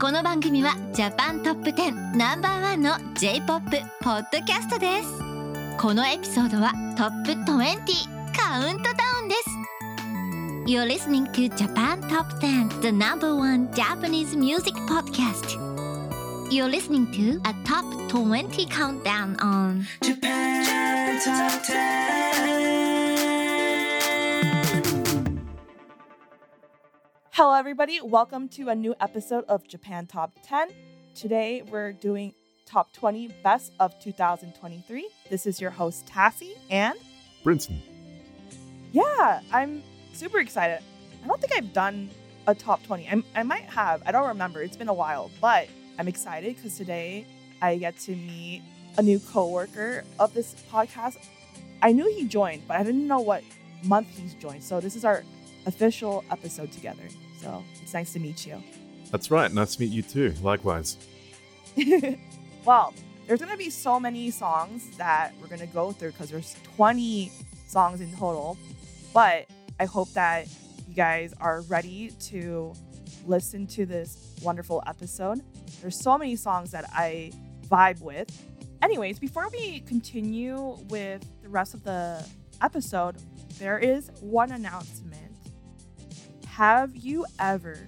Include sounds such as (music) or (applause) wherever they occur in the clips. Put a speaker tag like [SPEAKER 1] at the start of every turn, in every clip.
[SPEAKER 1] この番組はジャパントップ10ナンバーワンの J-POP ポッドキャストですこのエピソードはトップ20カウントダウンです You're listening to Japan Top 10 the number one Japanese music podcast You're listening to a top 20 countdown on
[SPEAKER 2] Japan Top 10.
[SPEAKER 3] Hello, everybody. Welcome to a new episode of Japan Top 10. Today, we're doing Top 20 Best of 2023. This is your host, Tassie, and
[SPEAKER 4] Brinton.
[SPEAKER 3] yeah, I'm super excited. I don't think I've done a top 20. I, I might have. I don't remember. It's been a while, but I'm excited because today I get to meet a new coworker of this podcast. I knew he joined, but I didn't know what month he's joined. So this is our official episode together. So it's nice to meet you.
[SPEAKER 4] That's right. Nice to meet you too. Likewise. (laughs)
[SPEAKER 3] well, there's gonna be so many songs that we're gonna go through because there's 20 songs in total. But I hope that you guys are ready to listen to this wonderful episode. There's so many songs that I vibe with. Anyways, before we continue with the rest of the episode, there is one announcement. Have you ever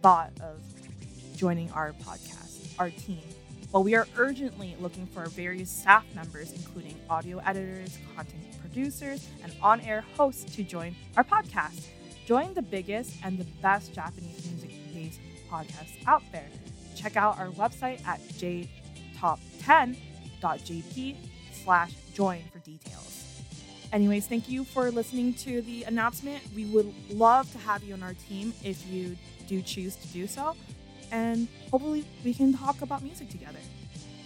[SPEAKER 3] thought of joining our podcast, our team? Well, we are urgently looking for various staff members, including audio editors, content producers, and on air hosts to join our podcast. Join the biggest and the best Japanese music based podcasts out there. Check out our website at jtop10.jp slash join for details. Anyways, thank you for listening to the announcement. We would love to have you on our team if you do choose to do so. And hopefully, we can talk about music together.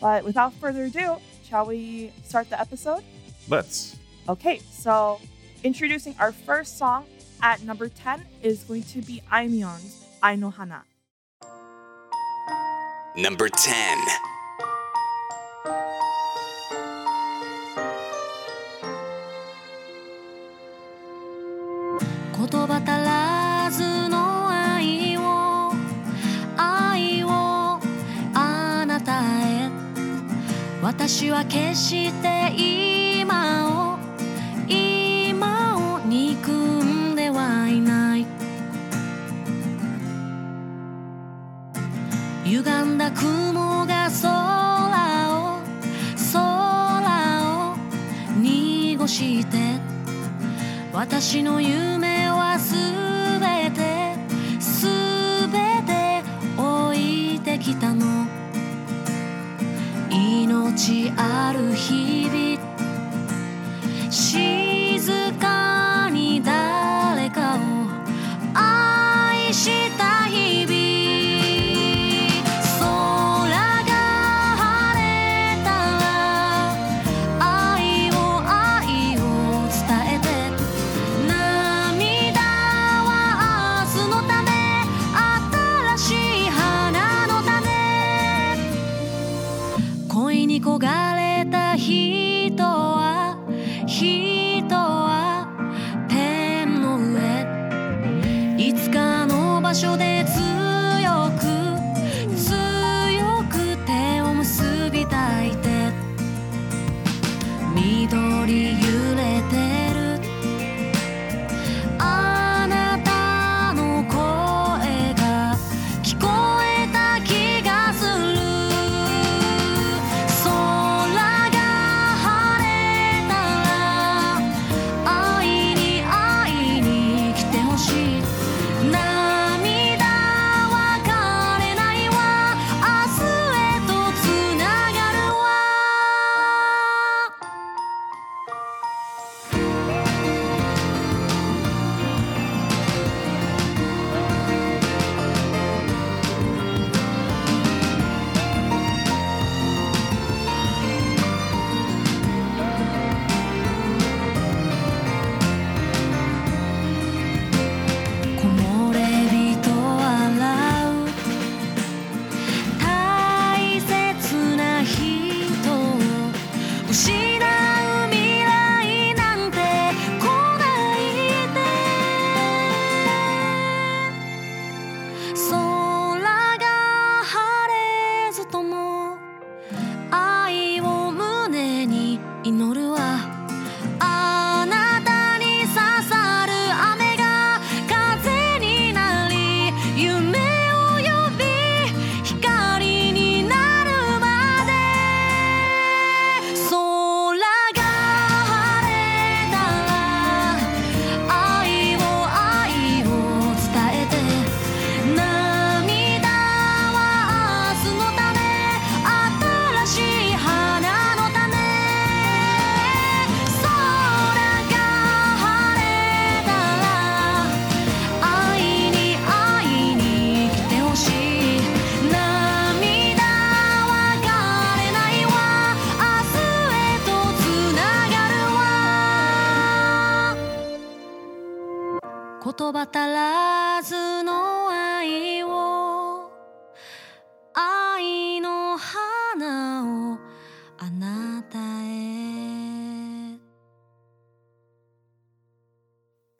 [SPEAKER 3] But without further ado, shall we start the episode?
[SPEAKER 4] Let's.
[SPEAKER 3] Okay, so introducing our first song at number 10 is going to be Aimyon's Ai no Hana.
[SPEAKER 2] Number 10.
[SPEAKER 1] 言葉足らずの愛を愛をあなたへ。私は決して今を今を憎んではいない。歪んだ雲が空を空を濁して私の夢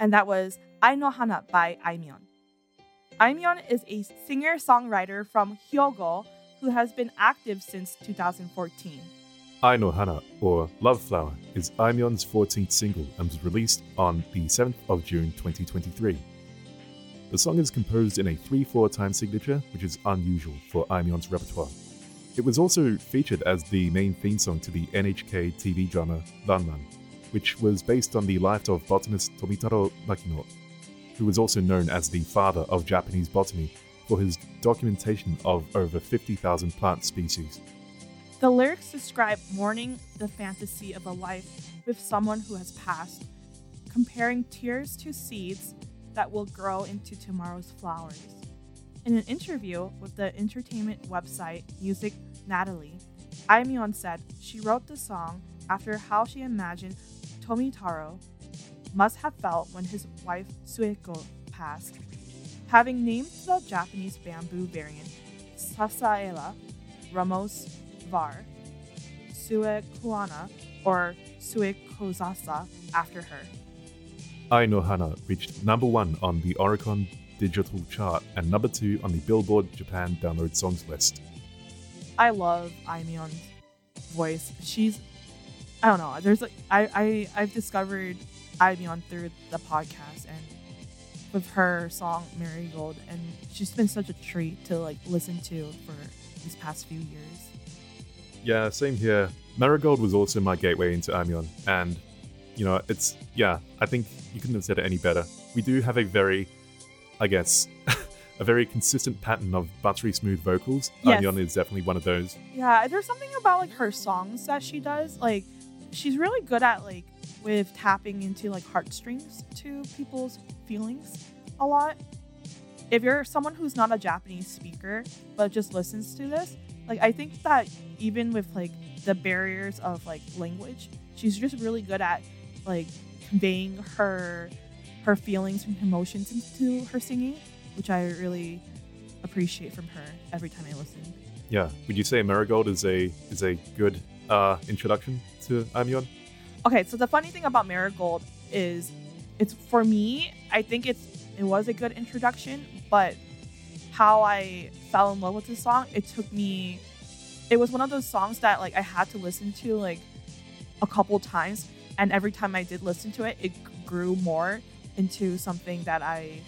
[SPEAKER 3] And that was Ai no Hana by Aimyon. Aimyon is a singer songwriter from Hyogo who has been active since 2014.
[SPEAKER 4] Ai no Hana, or Love Flower, is Aimyon's 14th single and was released on the 7th of June 2023. The song is composed in a 3 4 time signature, which is unusual for Aimyon's repertoire. It was also featured as the main theme song to the NHK TV drama Ranman, which was based on the life of botanist Tomitaro Makino, who was also known as the father of Japanese botany for his documentation of over 50,000 plant species.
[SPEAKER 3] The lyrics describe mourning the fantasy of a life with someone who has passed, comparing tears to seeds that will grow into tomorrow's flowers. In an interview with the entertainment website Music Natalie, Aimyon said she wrote the song after how she imagined Tomitaro must have felt when his wife Sueko passed. Having named the Japanese bamboo variant Sasaela Ramos var Suekuana or Suekozasa after her.
[SPEAKER 4] Ai no Hana reached number one on the Oricon digital chart and number two on the Billboard Japan download songs list.
[SPEAKER 3] I love Aimyon's voice. She's I don't know. There's like I I I've discovered Aimyon through the podcast and with her song Marigold and she's been such a treat to like listen to for these past few years.
[SPEAKER 4] Yeah, same here. Marigold was also my gateway into Aimyon, and you know, it's yeah, I think you couldn't have said it any better. We do have a very, I guess, (laughs) a very consistent pattern of buttery smooth vocals.
[SPEAKER 3] Yes.
[SPEAKER 4] Aimyon is definitely one of those.
[SPEAKER 3] Yeah, there's something about like her songs that she does. Like she's really good at like with tapping into like heartstrings to people's feelings a lot. If you're someone who's not a Japanese speaker but just listens to this, like I think that even with like the barriers of like language, she's just really good at like conveying her her feelings and emotions into her singing, which I really appreciate from her every time I listen.
[SPEAKER 4] Yeah, would you say Marigold is a is a good uh, introduction to Aimyon?
[SPEAKER 3] Okay, so the funny thing about Marigold is it's for me, I think it's it was a good introduction, but how I fell in love with this song, it took me it was one of those songs that like I had to listen to like a couple times and every time I did listen to it, it grew more into something that I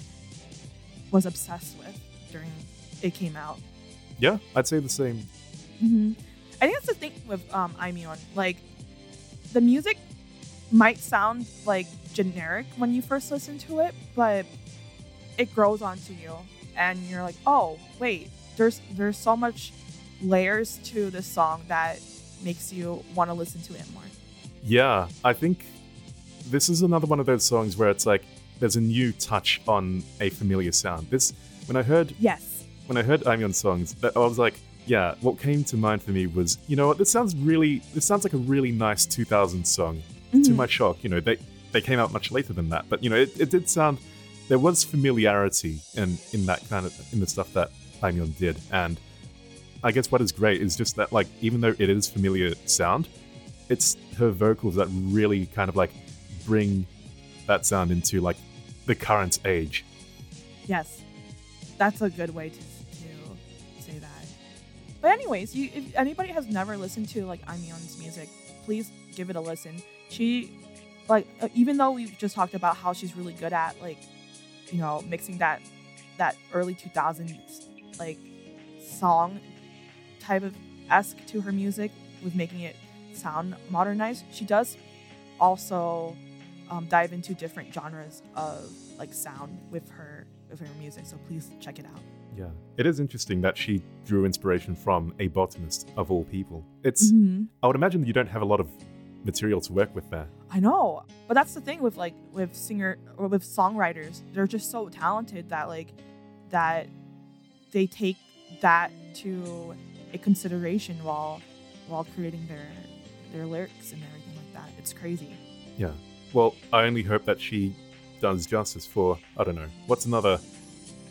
[SPEAKER 3] was obsessed with during it came out.
[SPEAKER 4] Yeah, I'd say the same.
[SPEAKER 3] hmm I think that's the thing with um, Aimyon. Like, the music might sound like generic when you first listen to it, but it grows onto you, and you're like, oh wait, there's there's so much layers to this song that makes you want to listen to it more.
[SPEAKER 4] Yeah, I think this is another one of those songs where it's like there's a new touch on a familiar sound. This when I heard
[SPEAKER 3] Yes.
[SPEAKER 4] when I heard Aimyon songs, I was like, yeah, what came to mind for me was, you know what, this sounds really this sounds like a really nice 2000 song. To
[SPEAKER 3] Mhm.
[SPEAKER 4] my shock, you know, they they came out much later than that, but you know, it, it did sound there was familiarity in in that kind of in the stuff that Aimyon did, and I guess what is great is just that like even though it is familiar sound, it's her vocals that really kind of like bring that sound into like the current age.
[SPEAKER 3] Yes, that's a good way to, to. But anyways, you, if anybody has never listened to like Aimyon's music, please give it a listen. She, like, uh, even though we just talked about how she's really good at like, you know, mixing that that early 2000s like song type of esque to her music with making it sound modernized, she does also um, dive into different genres of like sound with her with her music. So please check it out.
[SPEAKER 4] Yeah. It is interesting that she drew inspiration from a botanist of all people. It's
[SPEAKER 3] Mm-hmm.
[SPEAKER 4] I would imagine that you don't have a lot of material to work with there.
[SPEAKER 3] I know, but that's the thing with like with singer or with songwriters. They're just so talented that like that they take that to a consideration while while creating their their lyrics and everything like that. It's crazy.
[SPEAKER 4] Yeah. Well, I only hope that she does justice for I don't know what's another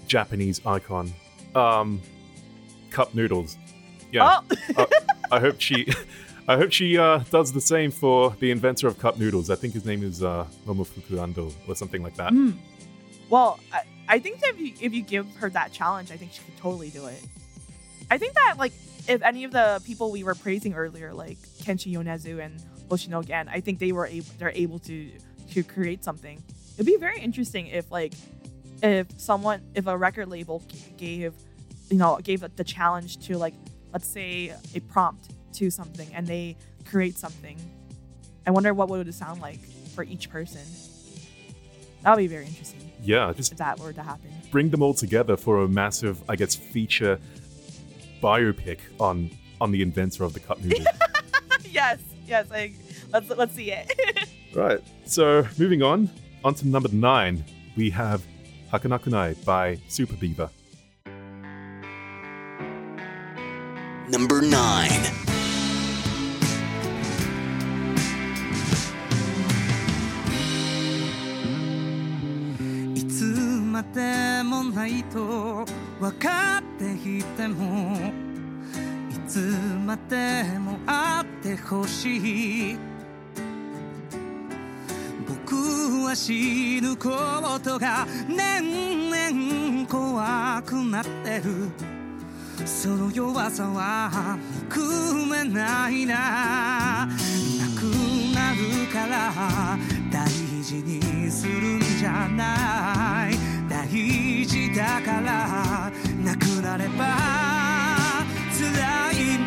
[SPEAKER 4] Japanese icon. Um, cup noodles. Yeah,
[SPEAKER 3] Oh,
[SPEAKER 4] I hope she. (laughs) I hope she uh, does the same for the inventor of cup noodles. I think his name is uh, Momofuku Ando or something like that.
[SPEAKER 3] Mm. Well, I, I think that if you, if you give her that challenge, I think she could totally do it. I think that like if any of the people we were praising earlier, like Kenshi Yonezu and Hoshino Gen, I think they were able they're able to to create something. It'd be very interesting if like if someone if a record label gave you know gave the challenge to like let's say a prompt to something and they create something. I wonder what would it sound like for each person. That would be very interesting
[SPEAKER 4] Yeah, just
[SPEAKER 3] if that were to happen.
[SPEAKER 4] bring them all together for a massive, I guess, feature biopic on on the inventor of the cup noodle. (laughs)
[SPEAKER 3] yes, yes. Like, let's let's see it. (laughs)
[SPEAKER 4] right. So moving on, on to number nine, we have Hakanakunai by Super Beaver.
[SPEAKER 5] Number 9.
[SPEAKER 6] いつまでもないと分かっていてもいつまでもあってほしい僕は死ぬことが年々怖くなってる。その弱さは憎めないな。なくなるから大事にするんじゃない。大事だからなくなれば辛いんだ。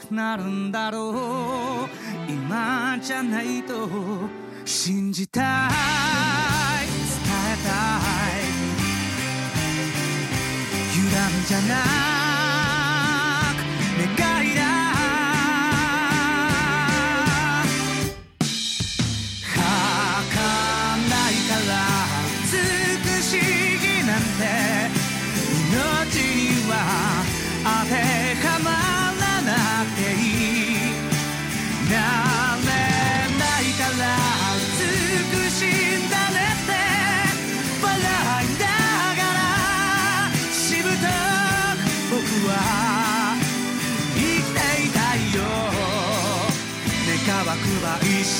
[SPEAKER 6] くなるんだろう。今じゃないと信じた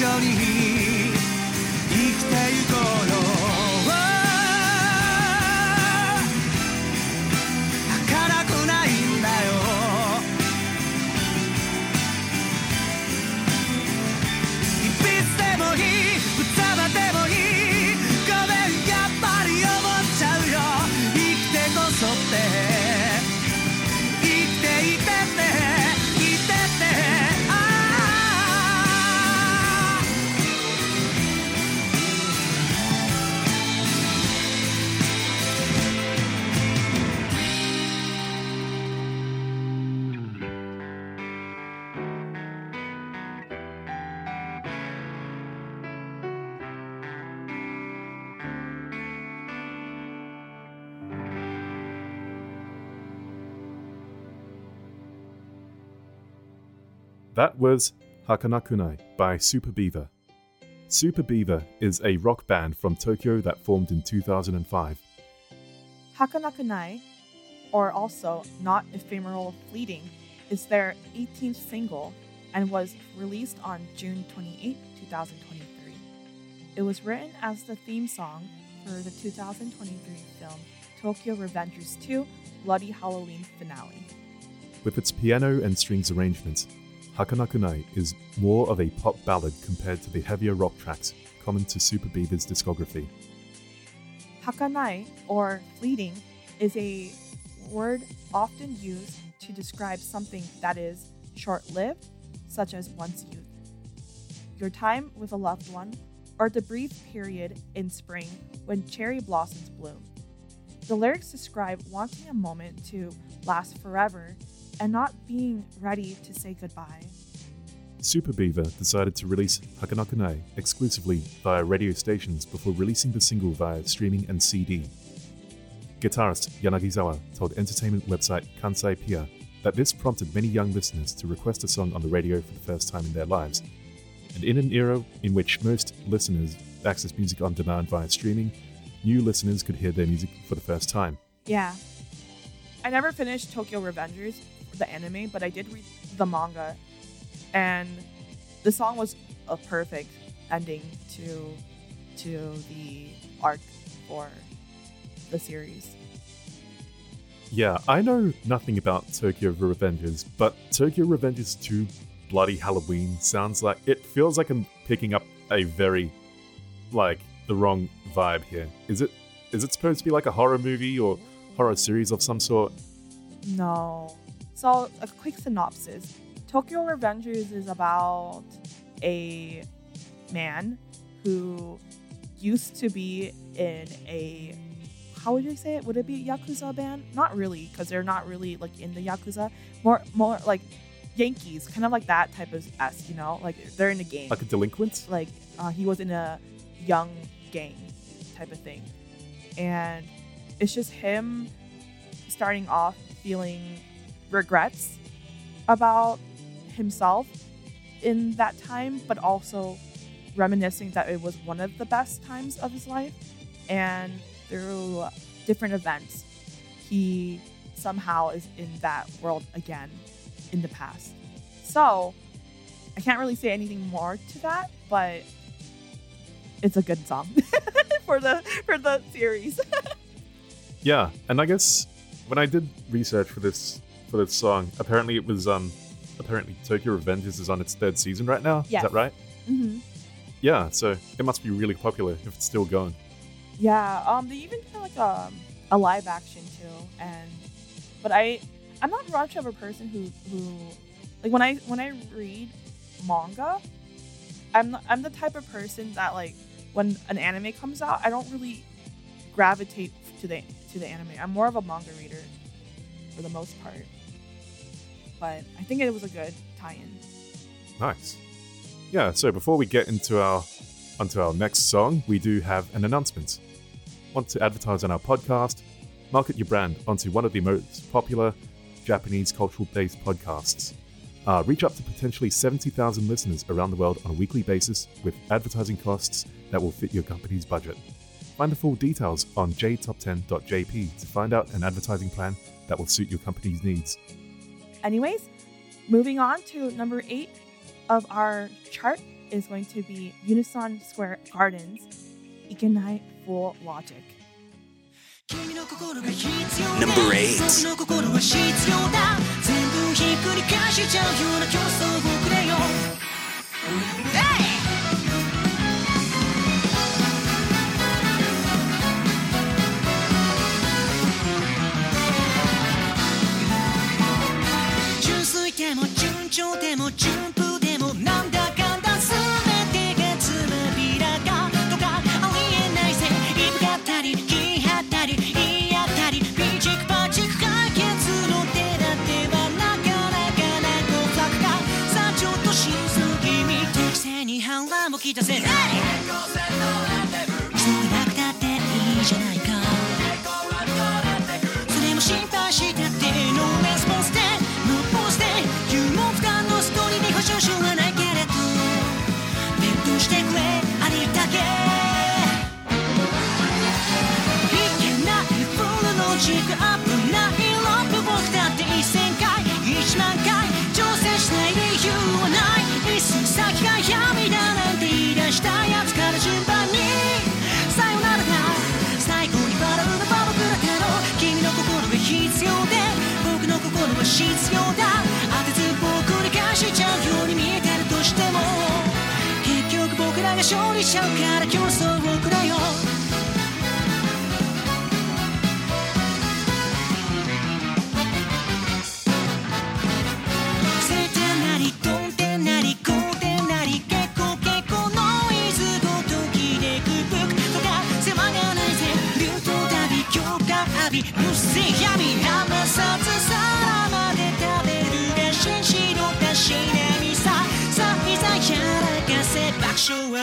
[SPEAKER 6] 緒に生きてゆく
[SPEAKER 4] That was Hakanakunai by Super Beaver. Super Beaver is a rock band from Tokyo that formed in 2005.
[SPEAKER 3] Hakanakunai, or also Not Ephemeral Fleeting, is their 18th single and was released on June 28, 2023. It was written as the theme song for the 2023 film Tokyo Revengers 2 Bloody Halloween Finale.
[SPEAKER 4] With its piano and strings arrangements, Hakanakunai is more of a pop ballad compared to the heavier rock tracks common to Super Beaver's discography.
[SPEAKER 3] Hakanai, or fleeting, is a word often used to describe something that is short lived, such as one's youth, your time with a loved one, or the brief period in spring when cherry blossoms bloom. The lyrics describe wanting a moment to last forever and not being ready to say goodbye.
[SPEAKER 4] Super Beaver decided to release Hakanakunai exclusively via radio stations before releasing the single via streaming and CD. Guitarist Yanagizawa told entertainment website Kansai Pia that this prompted many young listeners to request a song on the radio for the first time in their lives. And in an era in which most listeners access music on demand via streaming, new listeners could hear their music for the first time.
[SPEAKER 3] Yeah. I never finished Tokyo Revengers, the anime, but I did read the manga. And the song was a perfect ending to to the arc for the series.
[SPEAKER 4] Yeah, I know nothing about Tokyo Revengers, but Tokyo Revengers 2 Bloody Halloween sounds like it feels like I'm picking up a very like the wrong vibe here. Is it is it supposed to be like a horror movie or horror series of some sort?
[SPEAKER 3] No. So, a quick synopsis Tokyo Revengers is about a man who used to be in a. How would you say it? Would it be a Yakuza band? Not really, because they're not really like in the Yakuza. More, more like Yankees, kind of like that type of s, you know, like they're in a game.
[SPEAKER 4] Like a delinquent?
[SPEAKER 3] like uh, he was in a young gang type of thing and it's just him starting off feeling regrets about himself in that time but also reminiscing that it was one of the best times of his life and through different events he somehow is in that world again in the past so i can't really say anything more to that but it's a good song (laughs) for the for the series. (laughs)
[SPEAKER 4] Yeah, and I guess when I did research for this for this song, apparently it was um apparently Tokyo Revengers is on its third season right now.
[SPEAKER 3] Yes.
[SPEAKER 4] Is that right?
[SPEAKER 3] mm-hmm.
[SPEAKER 4] Yeah, so it must be really popular if it's still going.
[SPEAKER 3] Yeah, um, they even did like a, a live action too, and but I I'm not much of a person who who like when I when I read manga, I'm not, I'm the type of person that like when an anime comes out, I don't really gravitate to the to the anime. I'm more of a manga reader for the most part, but I think it was a good tie-in.
[SPEAKER 4] Nice. Yeah, so before we get into our onto our next song, we do have an announcement. Want to advertise on our podcast? Market your brand onto one of the most popular Japanese cultural-based podcasts. Uh, reach up to potentially 70,000 listeners around the world on a weekly basis with advertising costs that will fit your company's budget. Find the full details on jtop10.jp to find out an advertising plan that will suit your company's needs.
[SPEAKER 3] Anyways, moving on to number eight of our chart is going to be Unison Square Gardens, Ikenai Fool Logic.
[SPEAKER 5] Number eight.
[SPEAKER 7] 僕上でも順風でもなんだかんだ全てがつまびらかとかありえないぜいぶかったり気張ったり言い合ったりピチクパチク解決の手だてはなかなかな誤作かさあちょっと静気味適正に反乱もきたせないが勝利しちゃうから競争をくれよ。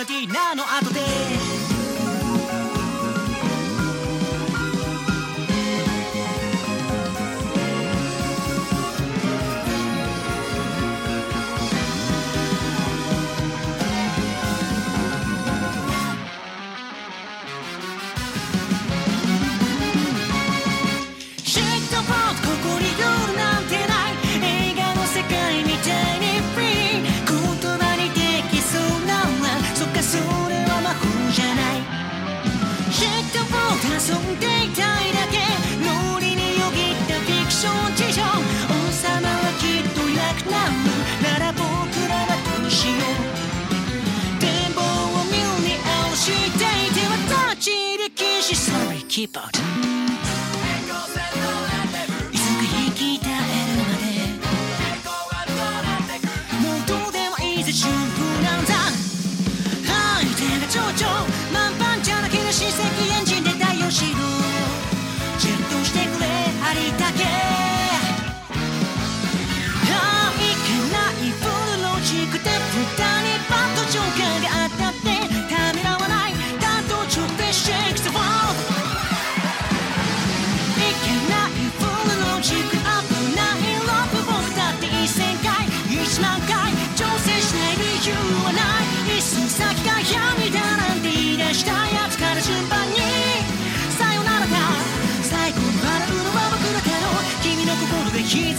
[SPEAKER 7] ディナーの後で keep out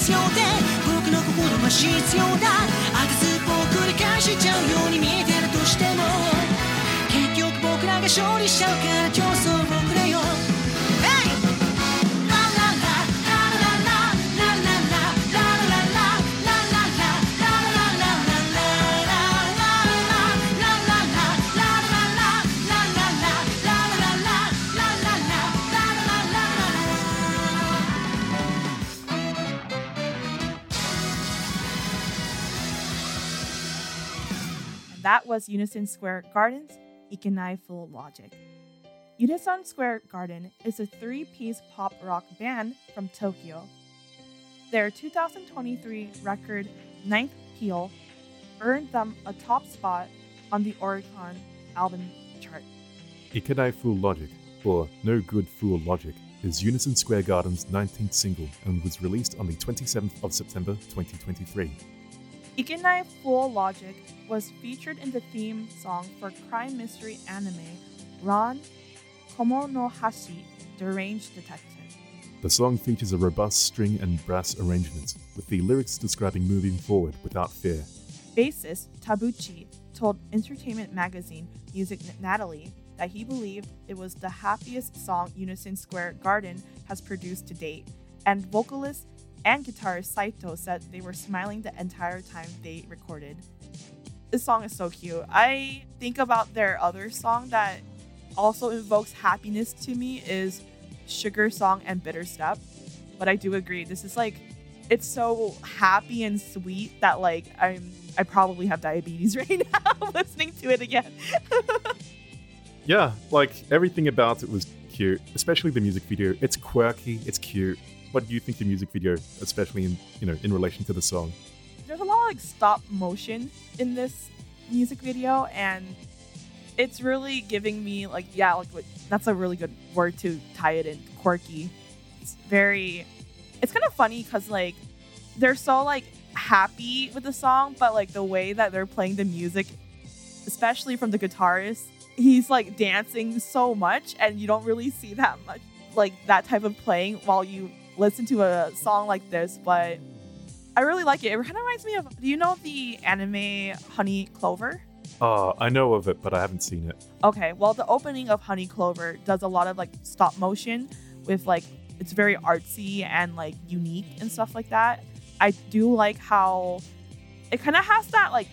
[SPEAKER 7] 必要で僕の心は必要だ。当てずっぽを繰り返しちゃうように見えてるとしても。結局僕らが勝利しちゃうから競争
[SPEAKER 3] was Unison Square Gardens, Ikenai Fool Logic. Unison Square Garden is a three piece pop rock band from Tokyo. Their 2023 record, Ninth Peel, earned them a top spot on the Oricon album chart.
[SPEAKER 4] Ikenai Fool Logic, or No Good Fool Logic, is Unison Square Garden's 19th single and was released on the 27th of September 2023.
[SPEAKER 3] Ikenai Fool Logic was featured in the theme song for crime mystery anime Ron Kamonohashi Deranged Detective.
[SPEAKER 4] The song features a robust string and brass arrangement, with the lyrics describing moving forward without fear.
[SPEAKER 3] Bassist Tabuchi told Entertainment Magazine Music Natalie that he believed it was the happiest song Unison Square Garden has produced to date, and vocalist and guitarist Saito said they were smiling the entire time they recorded. This song is so cute. I think about their other song that also invokes happiness to me is Sugar Song and Bitter Step. But I do agree, this is like it's so happy and sweet that like I'm I probably have diabetes (laughs) right now (laughs) listening to it again. (laughs)
[SPEAKER 4] Yeah, like everything about it was cute, especially the music video. It's quirky, it's cute. What do you think the music video, especially in you know in relation to the song?
[SPEAKER 3] There's a lot of like stop motion in this music video and it's really giving me like yeah like that's a really good word to tie it in quirky it's very it's kind of funny because like they're so like happy with the song but like the way that they're playing the music especially from the guitarist he's like dancing so much and you don't really see that much like that type of playing while you listen to a song like this but i really like it it kind of reminds me of do you know the anime honey clover
[SPEAKER 4] Oh, I know of it, but I haven't seen it.
[SPEAKER 3] Okay, well, the opening of Honey Clover does a lot of like stop motion with like it's very artsy and like unique and stuff like that. I do like how it kind of has that like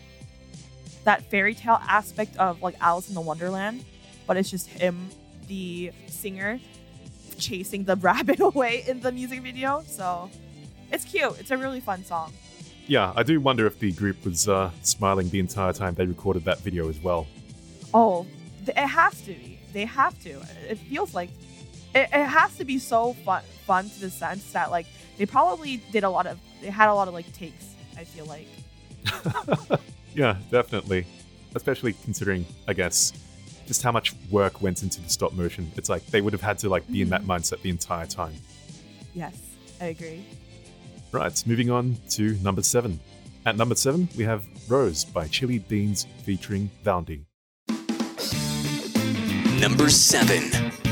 [SPEAKER 3] that fairy tale aspect of like Alice in the Wonderland, but it's just him, the singer, chasing the (laughs) rabbit away in the music video. So it's cute. It's a really fun song.
[SPEAKER 4] Yeah, I do wonder if the group was uh, smiling the entire time they recorded that video as well.
[SPEAKER 3] Oh, it has to be. They have to. It feels like it, it has to be so fun, fun to the sense that like they probably did a lot of. They had a lot of like takes. I feel like. (laughs)
[SPEAKER 4] Yeah, definitely. Especially considering, I guess, just how much work went into the stop motion. It's like they would have had to like be in that mm-hmm. mindset the entire time.
[SPEAKER 3] Yes, I agree.
[SPEAKER 4] Right, moving on to number seven. At number seven, we have Rose by Chili Beans featuring Vaundy.
[SPEAKER 8] Number 7.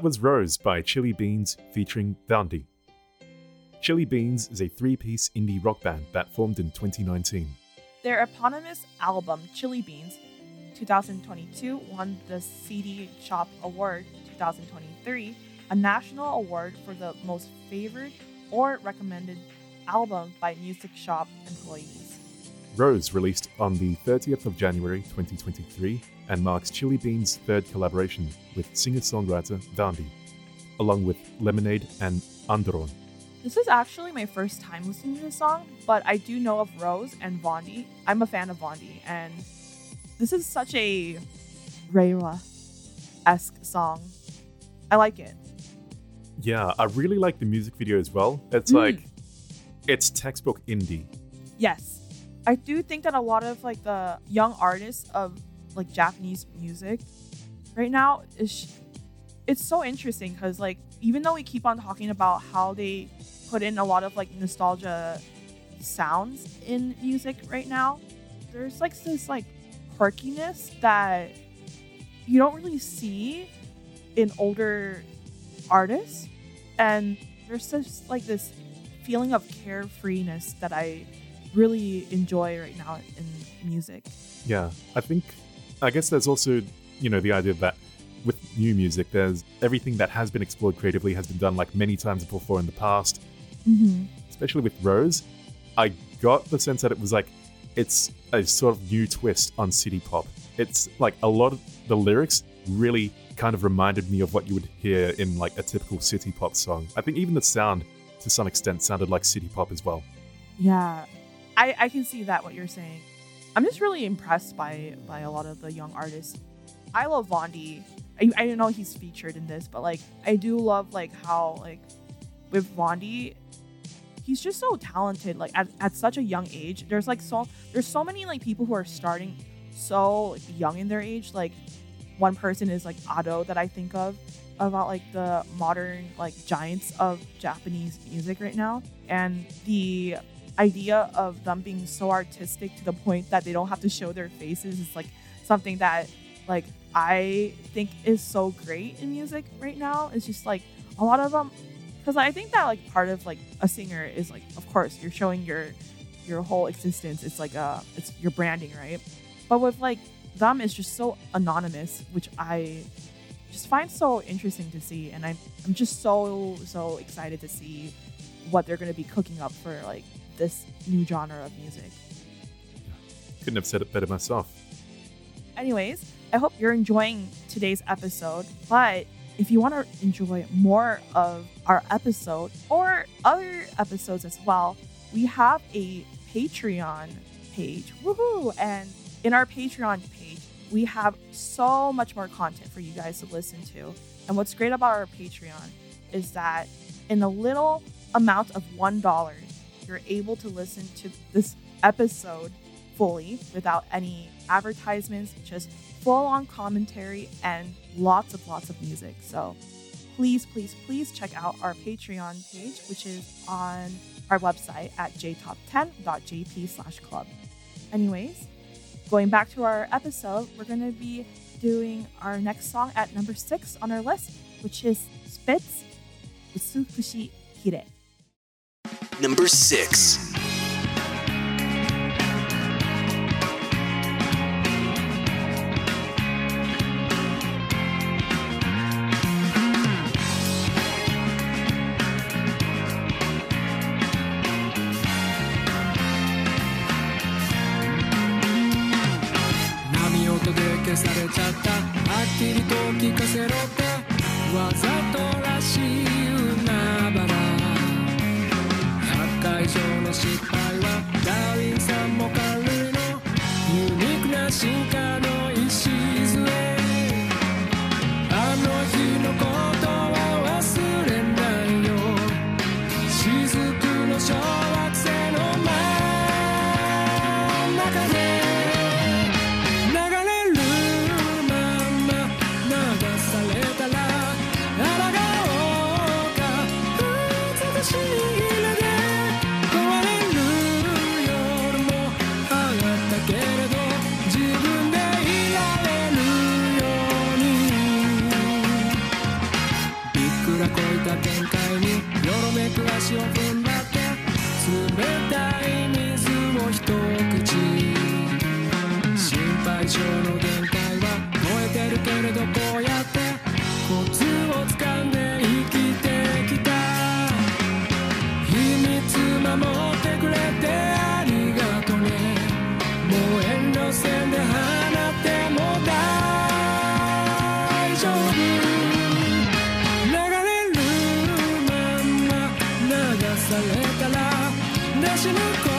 [SPEAKER 4] That was Rose by Chili Beans featuring Vaundy. Chili Beans is a three piece indie rock band that formed in 2019.
[SPEAKER 3] Their eponymous album, Chili Beans, 2022, won the CD Shop Award 2023, a national award for the most favored or recommended album by music shop employees.
[SPEAKER 4] Rose released on the 30th of January 2023 and marks Chili Beans' third collaboration with singer songwriter Vaundy, along with Lemonade and Andron.
[SPEAKER 3] This is actually my first time listening to this song, but I do know of Rose and Vaundy. I'm a fan of Vaundy, and this is such a Reiwa esque song. I like it.
[SPEAKER 4] Yeah, I really like the music video as well. It's
[SPEAKER 3] Mm.
[SPEAKER 4] like, it's textbook indie.
[SPEAKER 3] Yes. I do think that a lot of like the young artists of like Japanese music right now is it's so interesting because like even though we keep on talking about how they put in a lot of like nostalgia sounds in music right now, there's like this like quirkiness that you don't really see in older artists. And there's just like this feeling of carefreeness that I really enjoy right now in music.
[SPEAKER 4] Yeah, I think, I guess there's also, you know, the idea that with new music, there's everything that has been explored creatively has been done like many times before in the past.
[SPEAKER 3] Mm-hmm.
[SPEAKER 4] Especially with Rose, I got the sense that it was like, it's a sort of new twist on city pop. It's like a lot of the lyrics really kind of reminded me of what you would hear in like a typical city pop song. I think even the sound, to some extent, sounded like city pop as well.
[SPEAKER 3] Yeah, I, I can see that what you're saying. I'm just really impressed by by a lot of the young artists. I love Vaundy. I, don't know he's featured in this, but like I do love like how like with Vaundy, he's just so talented. Like at, at such a young age, there's like so there's so many like people who are starting so young in their age. Like one person is like Ado that I think of about like the modern like giants of Japanese music right now, and the idea of them being so artistic to the point that they don't have to show their faces is like something that like I think is so great in music right now. It's just like a lot of them because I think that like part of like a singer is like of course you're showing your your whole existence. It's like uh it's your branding, right? But with like them it's just so anonymous, which I just find so interesting to see and I'm I'm just so so excited to see what they're gonna be cooking up for like this new genre of music.
[SPEAKER 4] Couldn't have said it better myself.
[SPEAKER 3] Anyways, I hope you're enjoying today's episode. But if you want to enjoy more of our episode or other episodes as well, we have a Patreon page. Woohoo! And in our Patreon page, we have so much more content for you guys to listen to. And what's great about our Patreon is that in a little amount of $1, you're able to listen to this episode fully without any advertisements, just full on commentary and lots of lots of music. So please, please, please check out our Patreon page, which is on our website at jtop10.jp slash club. Anyways, going back to our episode, we're going to be doing our next song at number six on our list, which is Spitz, Utsukushi Hire.
[SPEAKER 9] Number 6.
[SPEAKER 3] Sinuko.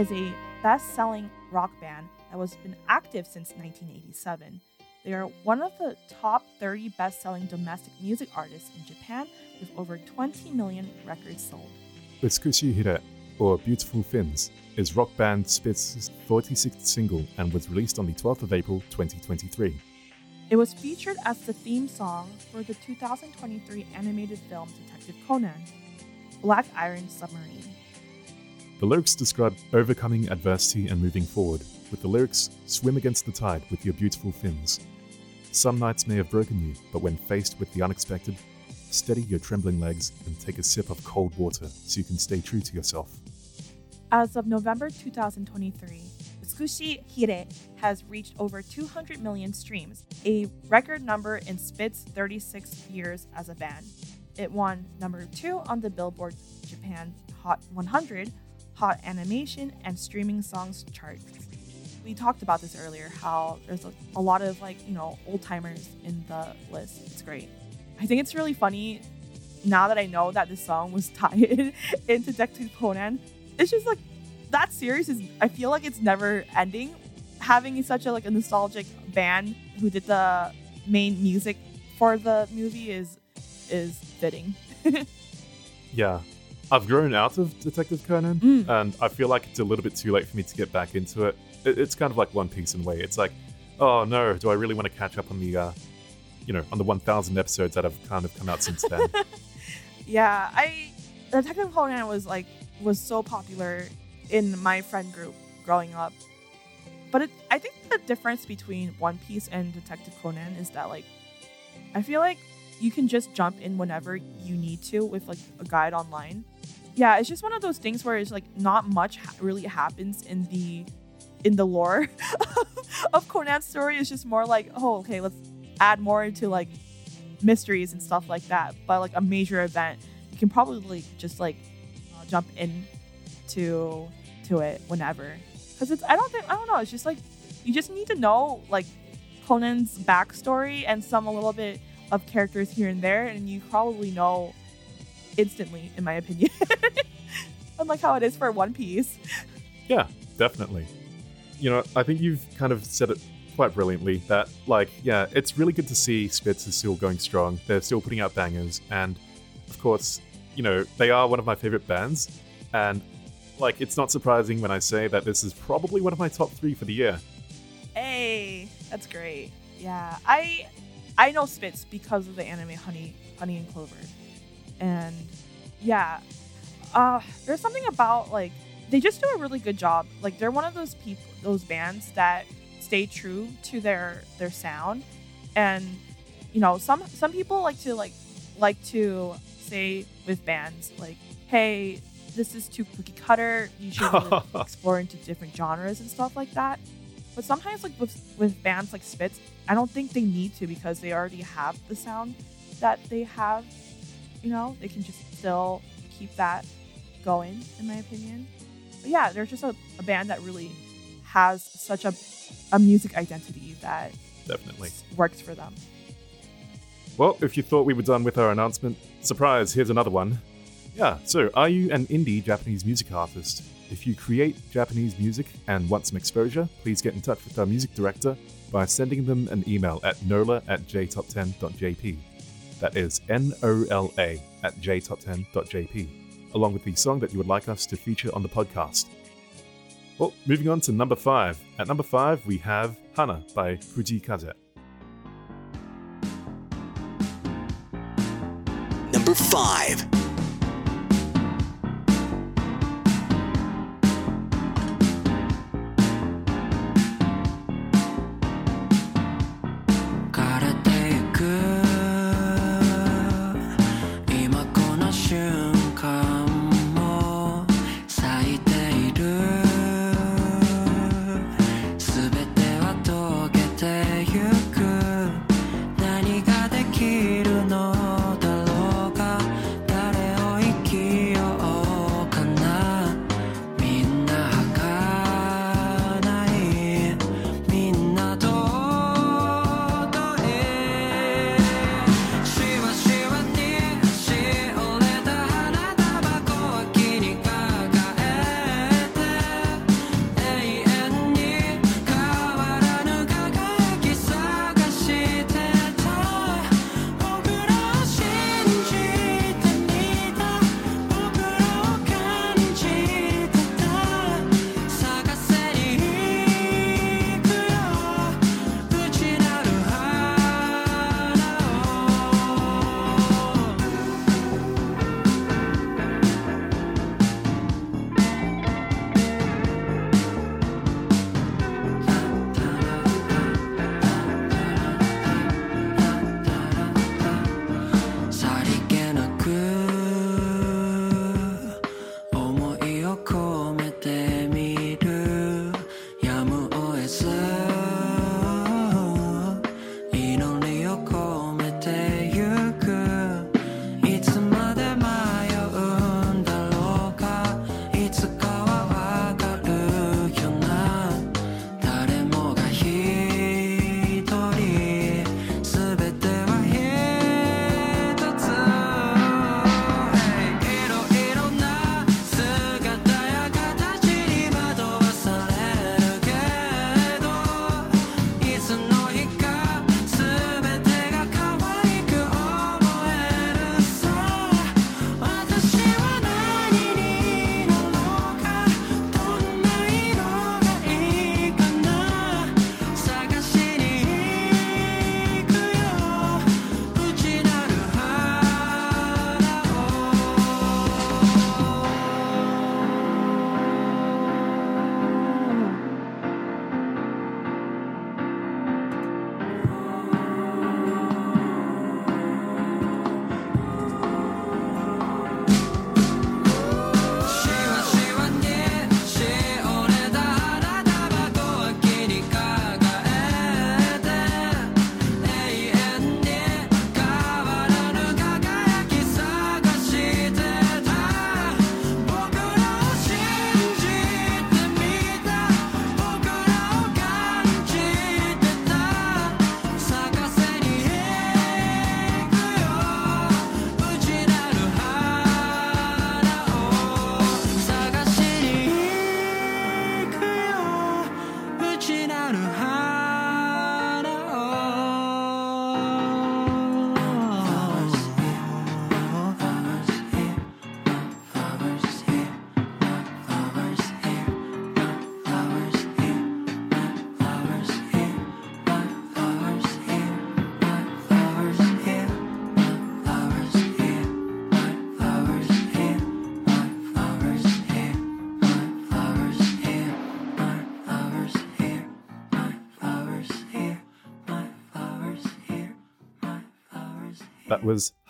[SPEAKER 3] Is a best-selling rock band that was been active since 1987. They are one of the top 30 best-selling domestic music artists in Japan with over 20 million records sold.
[SPEAKER 4] Utsukushi Hire, or Beautiful Fins, is rock band Spitz's 46th single and was released on the 12th of April 2023.
[SPEAKER 3] It was featured as the theme song for the 2023 animated film Detective Conan, Black Iron Submarine.
[SPEAKER 4] The lyrics describe overcoming adversity and moving forward, with the lyrics Swim against the tide with your beautiful fins. Some nights may have broken you, but when faced with the unexpected, steady your trembling legs and take a sip of cold water so you can stay true to yourself.
[SPEAKER 3] As of November 2023, Utsukushi Hire has reached over 200 million streams, a record number in Spitz's 36 years as a band. It won number two on the Billboard Japan Hot 100, Hot Animation, and Streaming Songs charts. We talked about this earlier, how there's a, a lot of like, you know, old timers in the list. It's great. I think it's really funny now that I know that this song was (laughs) tied into Detective Conan. It's just like that series is I feel like it's never ending. Having such a like a nostalgic band who did the main music for the movie is is fitting. (laughs)
[SPEAKER 4] Yeah, I've grown out of Detective Conan,
[SPEAKER 3] Mm.
[SPEAKER 4] and I feel like it's a little bit too late for me to get back into it. it it's kind of like One Piece in a way. It's like, oh no, do I really want to catch up on the, uh, you know, on the 1,000 episodes that have kind of come out since then? (laughs)
[SPEAKER 3] yeah, I Detective Conan was like was so popular in my friend group growing up. But it, I think the difference between One Piece and Detective Conan is that like I feel like you can just jump in whenever you need to with like a guide online. Yeah, it's just one of those things where it's like not much ha- really happens in the in the lore (laughs) of Conan's story. It's just more like, oh, okay, let's add more into like mysteries and stuff like that. But like a major event, you can probably just like uh, jump in to to it whenever. Because it's I don't think I don't know. It's just like you just need to know like Conan's backstory and some a little bit of characters here and there, and you probably know instantly, in my opinion. (laughs) Unlike how it is for One Piece.
[SPEAKER 4] yeah, definitely. You know, I think you've kind of said it quite brilliantly that, like, yeah, it's really good to see Spitz is still going strong. They're still putting out bangers, and of course, you know, they are one of my favorite bands, and like, it's not surprising when I say that this is probably one of my top three for the year.
[SPEAKER 3] Hey, that's great. Yeah, I I know Spitz because of the anime Honey Honey and Clover, and yeah, uh, there's something about like they just do a really good job. Like they're one of those people, those bands that stay true to their their sound, and you know some some people like to like like to say with bands like, hey, this is too cookie cutter. You should really (laughs) explore into different genres and stuff like that. But sometimes like with with bands like Spitz, I don't think they need to because they already have the sound that they have. You know, they can just still keep that going, in my opinion. But yeah, they're just a, a band that really has such a a music identity that
[SPEAKER 4] Definitely.
[SPEAKER 3] works for them.
[SPEAKER 4] Well, if you thought we were done with our announcement, surprise, here's another one. Yeah, so are you an indie Japanese music artist? If you create Japanese music and want some exposure, please get in touch with our music director by sending them an email at nola at jtop10.jp. That is N O L A at jtop10.jp, along with the song that you would like us to feature on the podcast. Well, moving on to number five. At number five, we have Hana by Fujii Kaze.
[SPEAKER 5] Number 5.「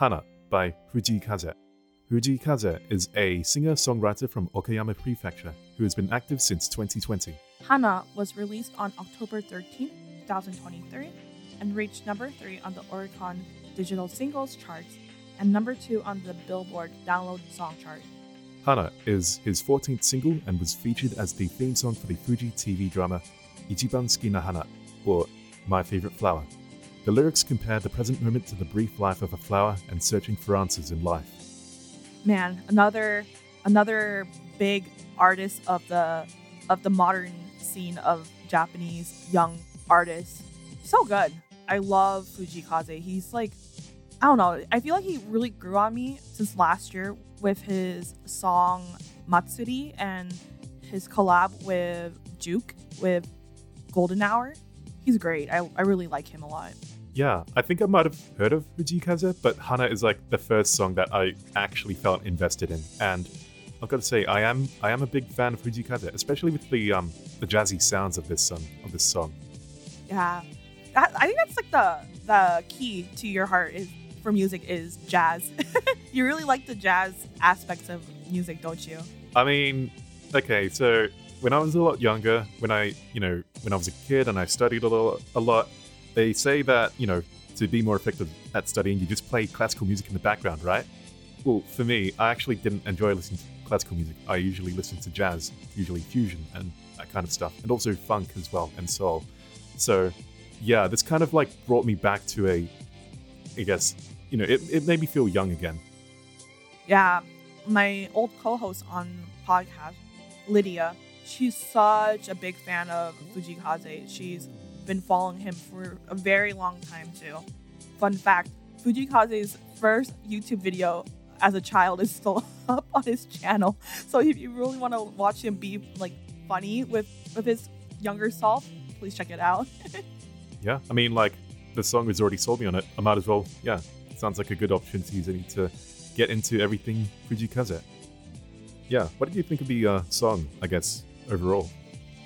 [SPEAKER 4] Hana by Fujii Kaze. Fujii Kaze is a singer songwriter from Okayama Prefecture who has been active since 2020.
[SPEAKER 3] Hana was released on October 13, 2023, and reached number 3 on the Oricon Digital Singles charts and number 2 on the Billboard Download Song chart.
[SPEAKER 4] Hana is his 14th single and was featured as the theme song for the Fuji TV drama Ichiban Suki na Hana, or My Favorite Flower. The lyrics compare the present moment to the brief life of a flower and searching for answers in life.
[SPEAKER 3] Man, another another big artist of the of the modern scene of Japanese young artists. So good. I love Fujii Kaze. He's like I don't know. I feel like he really grew on me since last year with his song Matsuri and his collab with JVKE with Golden Hour. He's great. I, I really like him a lot.
[SPEAKER 4] Yeah, I think I might have heard of Fujii Kaze, but Hana is like the first song that I actually felt invested in. And I've got to say, I am I am a big fan of Fujii Kaze, especially with the um the jazzy sounds of this um of this song.
[SPEAKER 3] Yeah. That, I think that's like the the key to your heart is for music is jazz. (laughs) you really like the jazz aspects of music, don't you?
[SPEAKER 4] I mean, okay, so when I was a lot younger, when I, you know, when I was a kid and I studied a lot, a lot, they say that, you know, to be more effective at studying, you just play classical music in the background, right? Well, for me, I actually didn't enjoy listening to classical music. I usually listen to jazz, usually fusion and that kind of stuff, and also funk as well and soul. So, yeah, this kind of like brought me back to a, I guess, you know, it, it made me feel young again.
[SPEAKER 3] Yeah. My old co-host on podcast, Lydia, she's such a big fan of Fujii Kaze. She's been following him for a very long time too. Fun fact, Fujii Kaze's first YouTube video as a child is still (laughs) up on his channel. So if you really want to watch him be like funny with with his younger self, please check it out. (laughs)
[SPEAKER 4] Yeah, I mean, like the song has already sold me on it. I might as well. Yeah, sounds like a good opportunity to, to get into everything Fujii Kaze. Yeah, what did you think of the uh, song? I guess overall.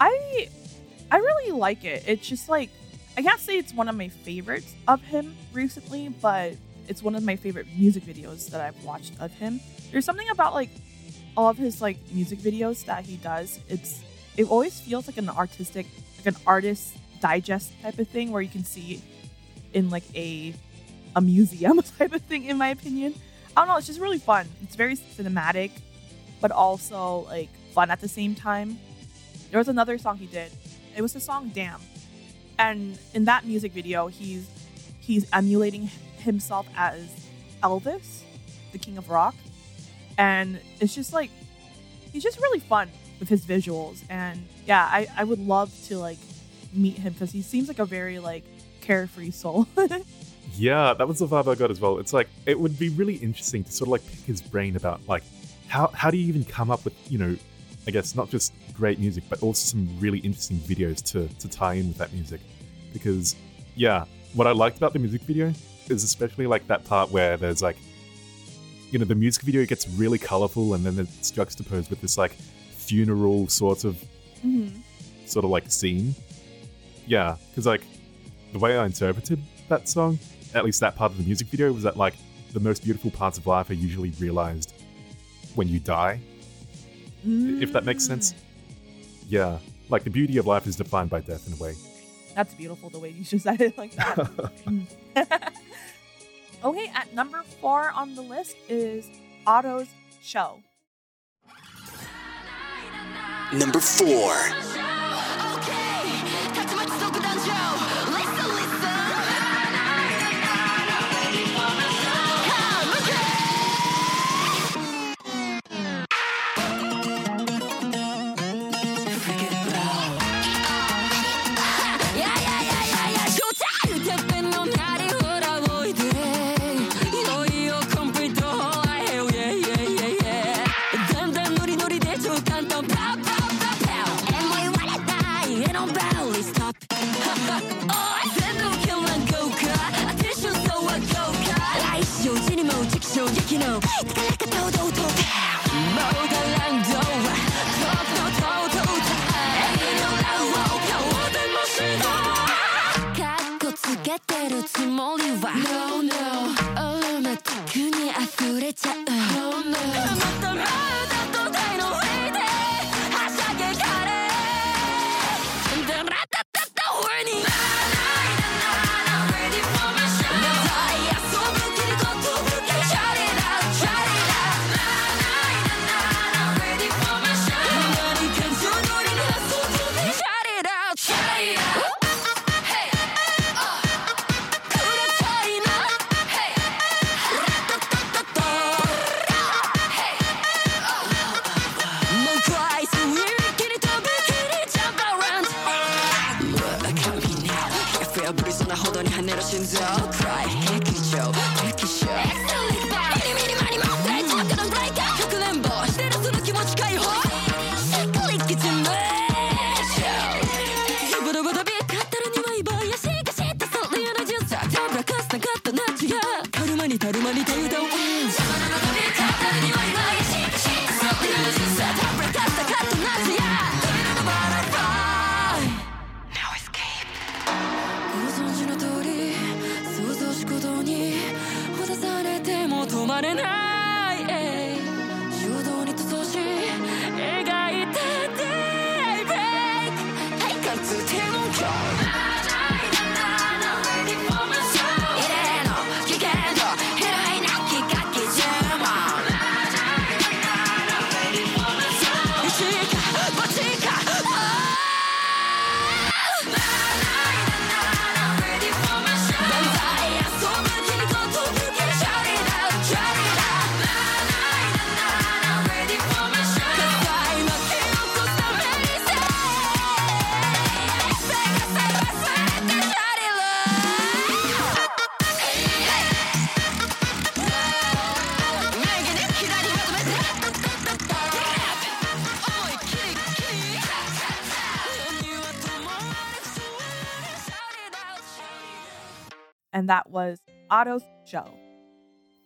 [SPEAKER 3] I I really like it. It's just like I can't say it's one of my favorites of him recently, but it's one of my favorite music videos that I've watched of him. There's something about like all of his like music videos that he does. It's it always feels like an artistic, like an artist digest type of thing where you can see in like a a museum (laughs) type of thing in my opinion. I don't know, it's just really fun. It's very cinematic, but also like fun at the same time. There was another song he did. It was the song Damn. And in that music video, he's he's emulating himself as Elvis, the king of rock. And it's just like he's just really fun with his visuals. And yeah, I, I would love to like meet him because he seems like a very like carefree soul. (laughs)
[SPEAKER 4] Yeah, that was the vibe I got as well. It's like it would be really interesting to sort of like pick his brain about like how how do you even come up with you know, I guess not just great music but also some really interesting videos to to tie in with that music, because yeah, what I liked about the music video is especially like that part where there's like, you know, the music video gets really colorful and then it's juxtaposed with this like funeral sort of
[SPEAKER 3] Mhm.
[SPEAKER 4] sort of like scene. Yeah, because like the way I interpreted that song, at least that part of the music video, was that like the most beautiful parts of life are usually realized when you die. If that makes sense. Yeah, like the beauty of life is defined by death in a way.
[SPEAKER 3] That's beautiful the way you just (laughs) said it like that. (laughs) Mm. (laughs) okay, at number four on the list is Ado's Show.
[SPEAKER 10] Number 4.
[SPEAKER 1] Stop.
[SPEAKER 3] Ado's show.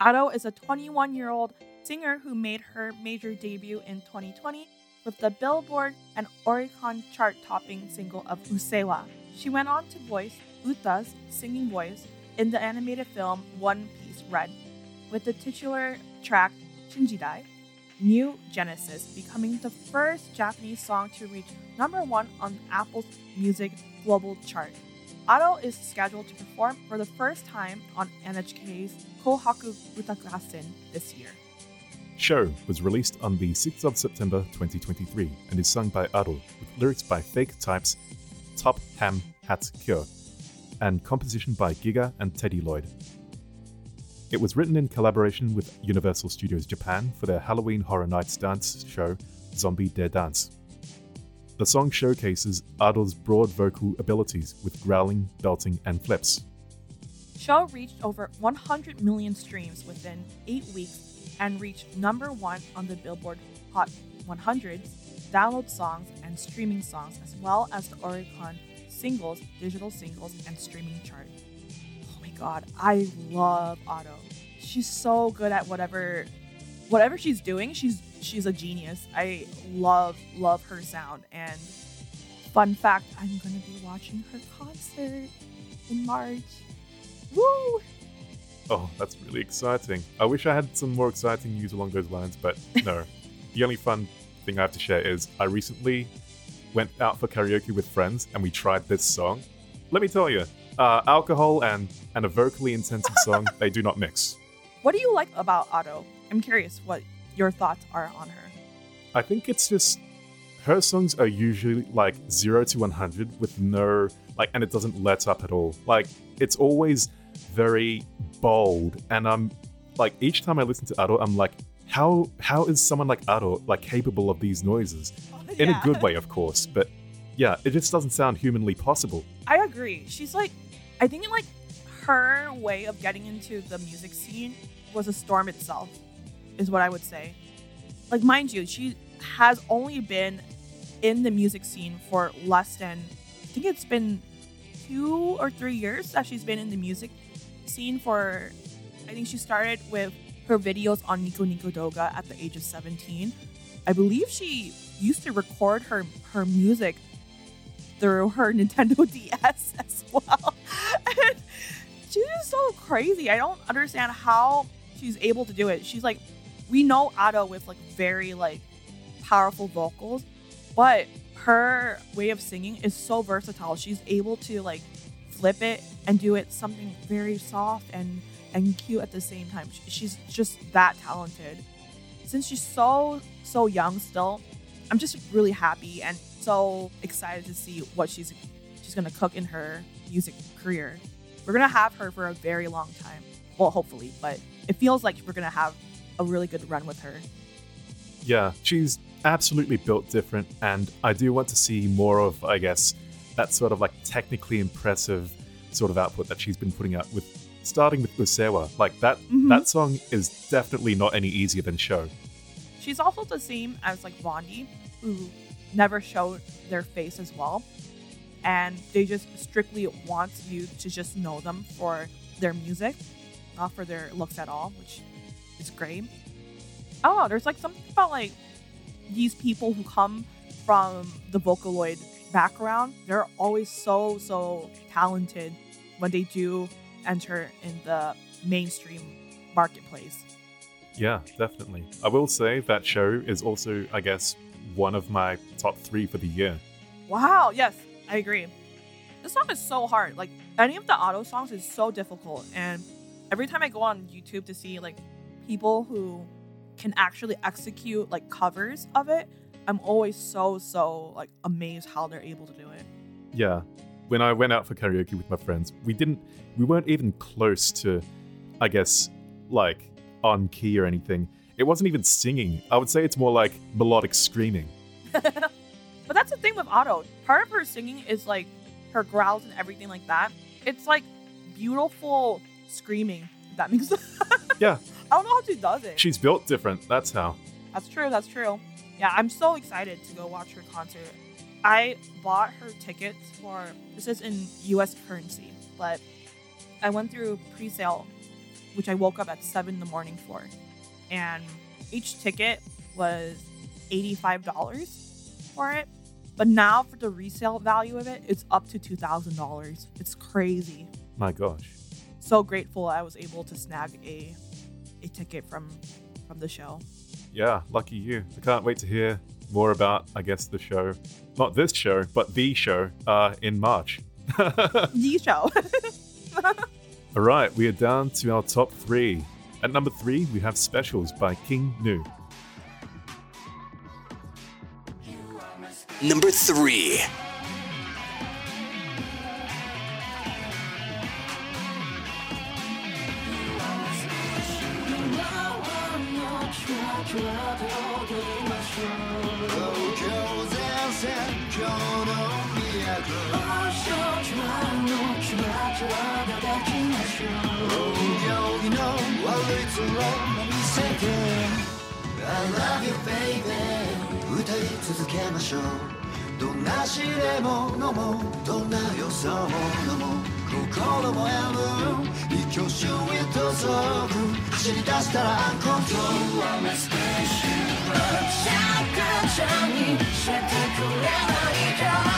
[SPEAKER 3] Ado is a 21 year old singer who made her major debut in 2020 with the Billboard and Oricon chart topping single of Usseewa. She went on to voice Uta's singing voice in the animated film One Piece Red, with the titular track Shinjidai, New Genesis, becoming the first Japanese song to reach number one on Apple's Music Global Chart. Ado is scheduled to perform for the first time on NHK's Kohaku Uta Gassen this year.
[SPEAKER 4] Show was released on the 6th of September 2023 and is sung by Ado with lyrics by Fake Types, Top Ham Hat Cure, and composition by Giga and TeddyLoid. It was written in collaboration with Universal Studios Japan for their Halloween Horror Nights dance show Zombie de Dance. The song showcases Ado's broad vocal abilities with growling, belting, and flips.
[SPEAKER 3] Show reached over 100 million streams within eight weeks and reached number one on the Billboard Hot 100 download songs and streaming songs, as well as the Oricon singles, digital singles, and streaming chart. Oh my god, I love Ado. She's so good at whatever whatever she's doing. She's she's a genius. I love love her sound. And fun fact, I'm gonna be watching her concert in March. Woo!
[SPEAKER 4] Oh, that's really exciting. I wish I had some more exciting news along those lines, but (laughs) no. the only fun thing I have to share is I recently went out for karaoke with friends and we tried this song. Let me tell you, uh, alcohol and, and a vocally intensive song, (laughs) they do not mix.
[SPEAKER 3] What do you like about Ado? I'm curious what your thoughts are on her.
[SPEAKER 4] I think it's just her songs are usually like 0 to 100 with no like and it doesn't let up at all. Like it's always very bold and I'm like each time I listen to Ado I'm like how how is someone like Ado like capable of these noises? (laughs) In a good way of course, but yeah, it just doesn't sound humanly possible.
[SPEAKER 3] I agree. She's like, I think like her way of getting into the music scene was a storm itself, is what I would say. Like, mind you, she has only been in the music scene for less than, I think it's been two or three years that she's been in the music scene for, I think she started with her videos on Nico Nico Doga at the age of 17. I believe she used to record her her music through her (laughs) Nintendo (laughs) DS as well. (laughs) She's just so crazy. I don't understand how she's able to do it. She's like, we know Ado with like very like powerful vocals, but her way of singing is so versatile. She's able to like flip it and do it something very soft and and cute at the same time. She's just that talented. Since she's so so young still, I'm just really happy and so excited to see what she's she's gonna cook in her music career. We're gonna have her for a very long time. Well, hopefully, but it feels like we're gonna have a really good run with her.
[SPEAKER 4] Yeah, she's absolutely built different, and I do want to see more of, I guess, that sort of like technically impressive sort of output that she's been putting out with starting with Usseewa. Like that
[SPEAKER 3] Mhm.
[SPEAKER 4] that song is definitely not any easier than Show.
[SPEAKER 3] She's also the same as like Vaundy, who never showed their face as well. And they just strictly want you to just know them for their music, not for their looks at all, which is great. Oh, there's like something about like these people who come from the Vocaloid background, they're always so, so talented when they do enter in the mainstream marketplace.
[SPEAKER 4] Yeah, definitely. I will say that show is also, I guess, one of my top three for the year.
[SPEAKER 3] Wow, yes, I agree. This song is so hard. Like any of the Ado songs is so difficult and every time I go on YouTube to see like people who can actually execute like covers of it, I'm always so so like amazed how they're able to do it.
[SPEAKER 4] Yeah. When I went out for karaoke with my friends, we didn't we weren't even close to I guess like on key or anything. It wasn't even singing. I would say it's more like melodic screaming. (laughs)
[SPEAKER 3] But that's the thing with Ado. Part of her singing is like her growls and everything like that. It's like beautiful screaming. If that makes (laughs) sense.
[SPEAKER 4] Yeah.
[SPEAKER 3] I don't know how she does it.
[SPEAKER 4] She's built different, that's how.
[SPEAKER 3] That's true. That's true. Yeah, I'm so excited to go watch her concert. I bought her tickets for this is in U.S. currency, but I went through pre-sale, which I woke up at seven in the morning for, and each ticket was eighty-five dollars for it. But now for the resale value of it, it's up to two thousand dollars. It's crazy.
[SPEAKER 4] My gosh.
[SPEAKER 3] So grateful I was able to snag a a ticket from from the show.
[SPEAKER 4] Yeah, lucky you. I can't wait to hear more about, I guess, the show. Not this show, but the show uh, in March. (laughs)
[SPEAKER 3] The show. (laughs)
[SPEAKER 4] All right, we are down to our top three. At number three, we have Specials by King Gnu.
[SPEAKER 5] Number three.
[SPEAKER 10] 東京
[SPEAKER 2] 前線今日の都お一はの気持ちはきましょう容疑の悪いつを見せて。I love you baby 歌い続けましょう。どんな試練も飲もうどんな予想も飲もう心もやむ一挙手一投足走り出したらアンコントロール You are my special シャカちゃんにしてくれないか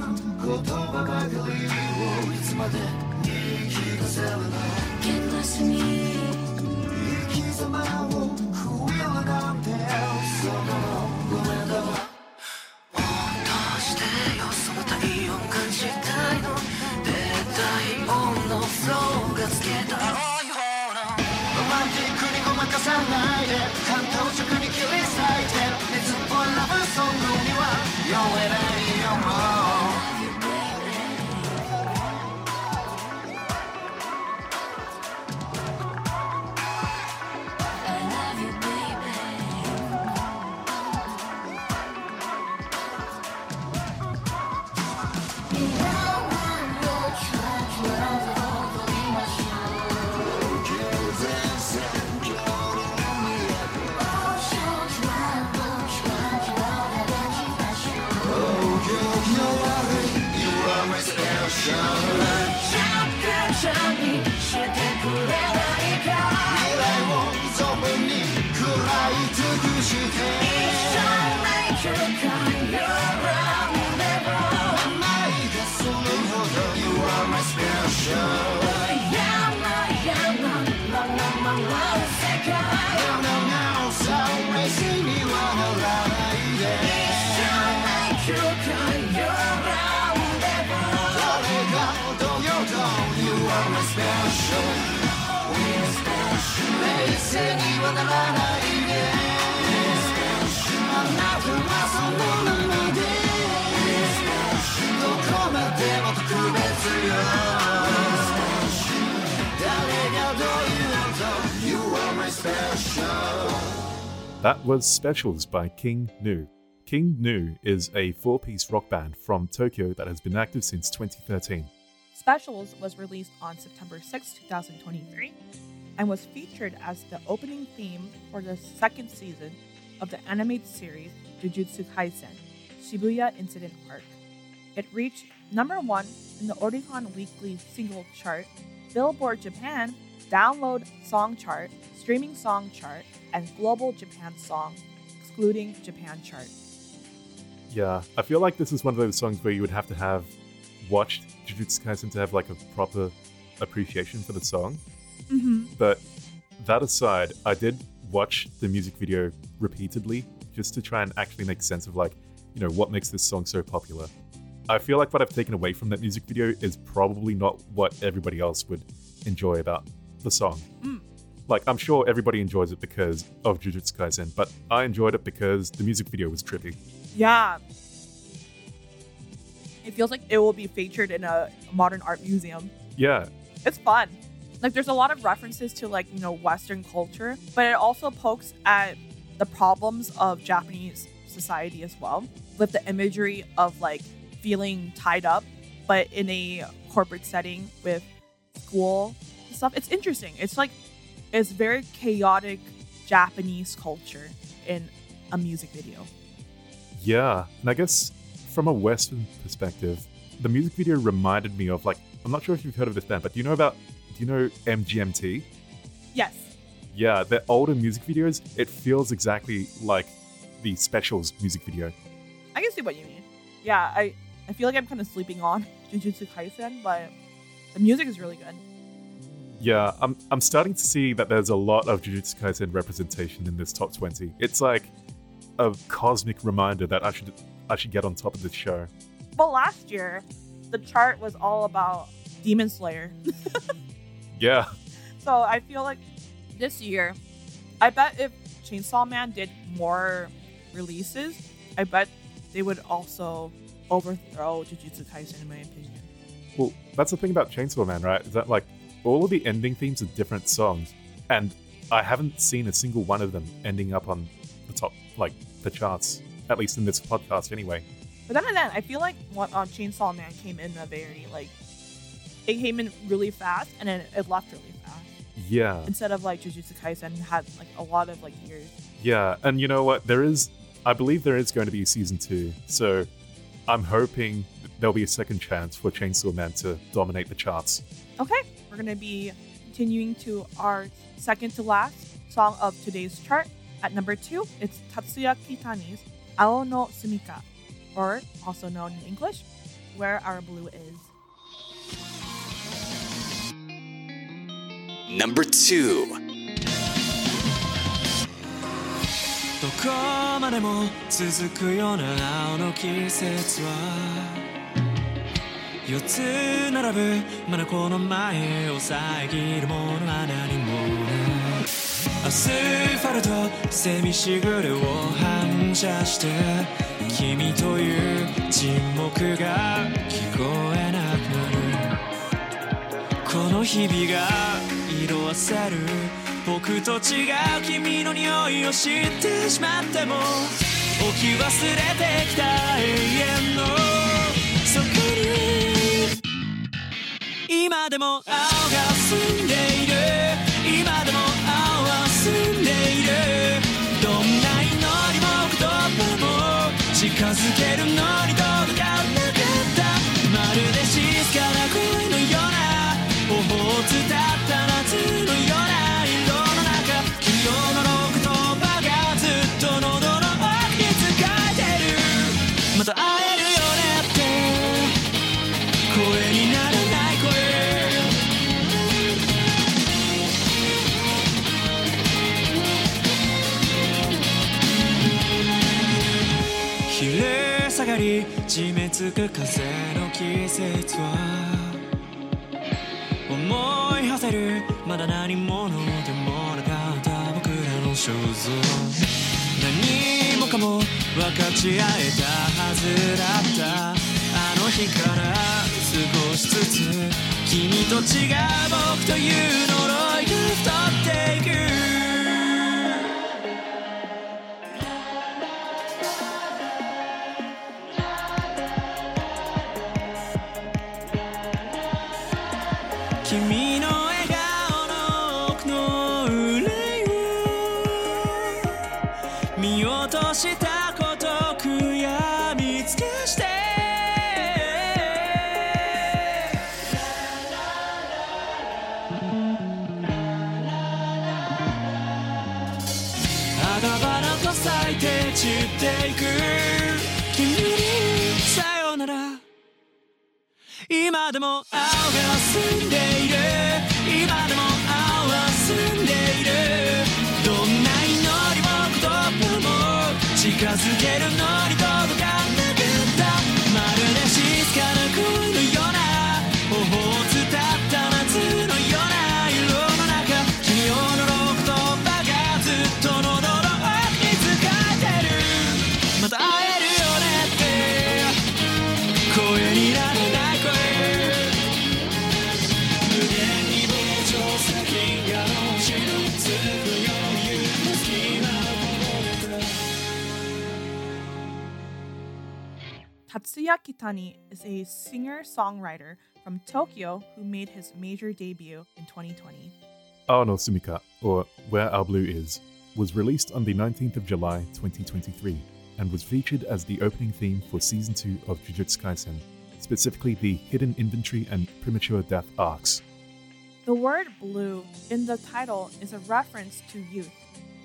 [SPEAKER 2] 言葉ばかりをいつまで言い聞かせるの生き様を食えるなんてそのごめんだわどうしてよその体温感じたいの絶対音のフローがつけたいロマンティックにごまかさないで感動直に切り裂いて熱っぽいラブソングには酔えない。
[SPEAKER 4] That was Specials by King Gnu. King Gnu is a four piece rock band from Tokyo that has been active since 2013.
[SPEAKER 3] Specials was released on September 6, 2023, and was featured as the opening theme for the second season of the animated series Jujutsu Kaisen Shibuya Incident Arc. It reached number one in the Oricon Weekly Single Chart, Billboard Japan Download Song Chart, Streaming Song Chart, and Global Japan Song, excluding Japan Chart.
[SPEAKER 4] Yeah, I feel like this is one of those songs where you would have to have watched Jujutsu Kaisen to have like a proper appreciation for the song.
[SPEAKER 3] Mm-hmm.
[SPEAKER 4] But that aside, I did watch the music video repeatedly just to try and actually make sense of like, you know, what makes this song so popular. I feel like what I've taken away from that music video is probably not what everybody else would enjoy about the song.
[SPEAKER 3] Mm.
[SPEAKER 4] Like, I'm sure everybody enjoys it because of Jujutsu Kaisen, but I enjoyed it because the music video was trippy.
[SPEAKER 3] Yeah. It feels like it will be featured in a modern art museum.
[SPEAKER 4] Yeah,
[SPEAKER 3] It's fun. Like there's a lot of references to like, you know, Western culture, but it also pokes at the problems of Japanese society as well, with the imagery of like feeling tied up, but in a corporate setting with school and stuff. It's interesting. It's like it's very chaotic Japanese culture in a music video.
[SPEAKER 4] Yeah, and I guess from a Western perspective, the music video reminded me of like I'm not sure if you've heard of this band, but do you know about do you know MGMT?
[SPEAKER 3] Yes.
[SPEAKER 4] Yeah, their older music videos, it feels exactly like the specials music video.
[SPEAKER 3] I can see what you mean. Yeah, I, I feel like I'm kind of sleeping on (laughs) Jujutsu Kaisen, but the music is really good.
[SPEAKER 4] Yeah, I'm I'm starting to see that there's a lot of Jujutsu Kaisen representation in this top 20. It's like a cosmic reminder that I should I should get on top of this show.
[SPEAKER 3] Well, last year, the chart was all about Demon Slayer. (laughs)
[SPEAKER 4] Yeah,
[SPEAKER 3] so I feel like this year, I bet if Chainsaw Man did more releases, I bet they would also overthrow Jujutsu Kaisen, in my opinion.
[SPEAKER 4] Well, that's the thing about Chainsaw Man, right? Is that like all of the ending themes are different songs, and I haven't seen a single one of them ending up on the top, like the charts. At least in this podcast, anyway.
[SPEAKER 3] But then again, I feel like what uh, Chainsaw Man came in a very like it came in really fast and then it left really fast.
[SPEAKER 4] Yeah,
[SPEAKER 3] Instead of like Jujutsu Kaisen had like a lot of like years.
[SPEAKER 4] yeah, and you know what? There is, I believe there is going to be a season two, so I'm hoping there'll be a second chance for Chainsaw Man to dominate the charts.
[SPEAKER 3] Okay, we're gonna be continuing to our second to last song of today's chart. At number two, it's Tatsuya Kitani's Ao no Sumika, or also known in English, Where Our Blue Is.
[SPEAKER 10] Number 2.
[SPEAKER 6] どこまでも続くような青の季節は 四つ並ぶ。まだこの前を遮るものは何もないアスファルトセミしぐれを反射して君という沈黙が聞こえなくなる。この日々が色あせる。僕と違う君の匂いを知ってしまっても置き忘れてきた永遠の今でも青が澄んでいる。今でも青は澄んでいる。どんな祈りも言葉も近づけるのに届かない締め付く風の季節は思い馳せるまだ何者でもなかった僕らの肖像。何もかも分かち合えたはずだった。あの日から少しずつ君と違う僕という呪いが太っていく。散っていく君にさよなら。今でも青が澄んでいる。今でも青は澄んでいる。どんな祈りも言葉も近づけるのに
[SPEAKER 3] Tatsuya Kitani is a singer songwriter from Tokyo who made his major debut in 2020.
[SPEAKER 4] Ao no Sumika, or Where Our Blue Is, was released on the 19th of July 2023 and was featured as the opening theme for Season 2 of Jujutsu Kaisen, specifically the Hidden Inventory and Premature Death arcs.
[SPEAKER 3] The word blue in the title is a reference to youth.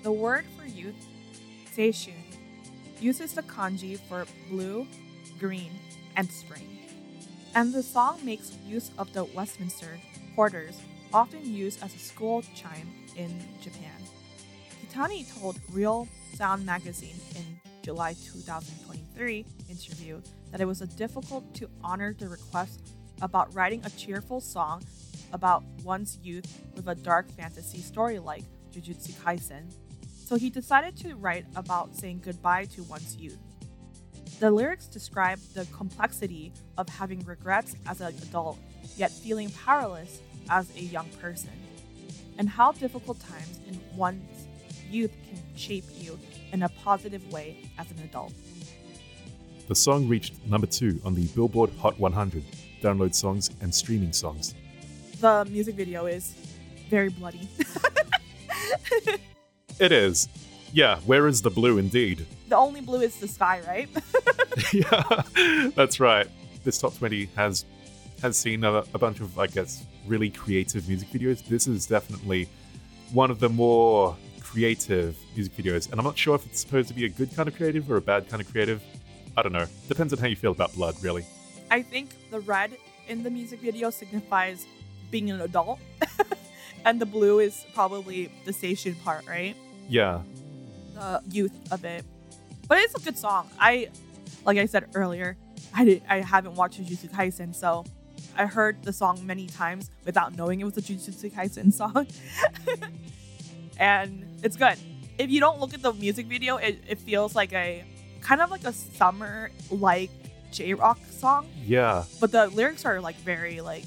[SPEAKER 3] The word for youth, seishun, uses the kanji for blue, green, and spring. And the song makes use of the Westminster quarters, often used as a school chime in Japan. Kitani told Real Sound magazine in July 2023 interview that it was a difficult to honor the request about writing a cheerful song about one's youth with a dark fantasy story like Jujutsu Kaisen. So he decided to write about saying goodbye to one's youth. The lyrics describe the complexity of having regrets as an adult, yet feeling powerless as a young person, and how difficult times in one's youth can shape you in a positive way as an adult.
[SPEAKER 4] The song reached number 2 on the Billboard Hot 100 download songs and streaming songs.
[SPEAKER 3] The music video is very bloody. (laughs)
[SPEAKER 4] It is. Yeah, where is the blue indeed?
[SPEAKER 3] the only blue is the sky, right? (laughs) (laughs)
[SPEAKER 4] yeah, that's right. This top 20 has has seen a, a bunch of, I guess, really creative music videos. This is definitely one of the more creative music videos, and I'm not sure if it's supposed to be a good kind of creative or a bad kind of creative. I don't know. Depends on how you feel about blood, really.
[SPEAKER 3] I think the red in the music video signifies being an adult, (laughs) and the blue is probably the seishun part, right?
[SPEAKER 4] Yeah,
[SPEAKER 3] The youth of it. But it's a good song. I, like I said earlier, I did, I haven't watched Jujutsu Kaisen, so I heard the song many times without knowing it was a Jujutsu Kaisen (laughs) song, and it's good. If you don't look at the music video, it, it feels like a kind of like a summer like J rock song,
[SPEAKER 4] yeah,
[SPEAKER 3] but the lyrics are like very like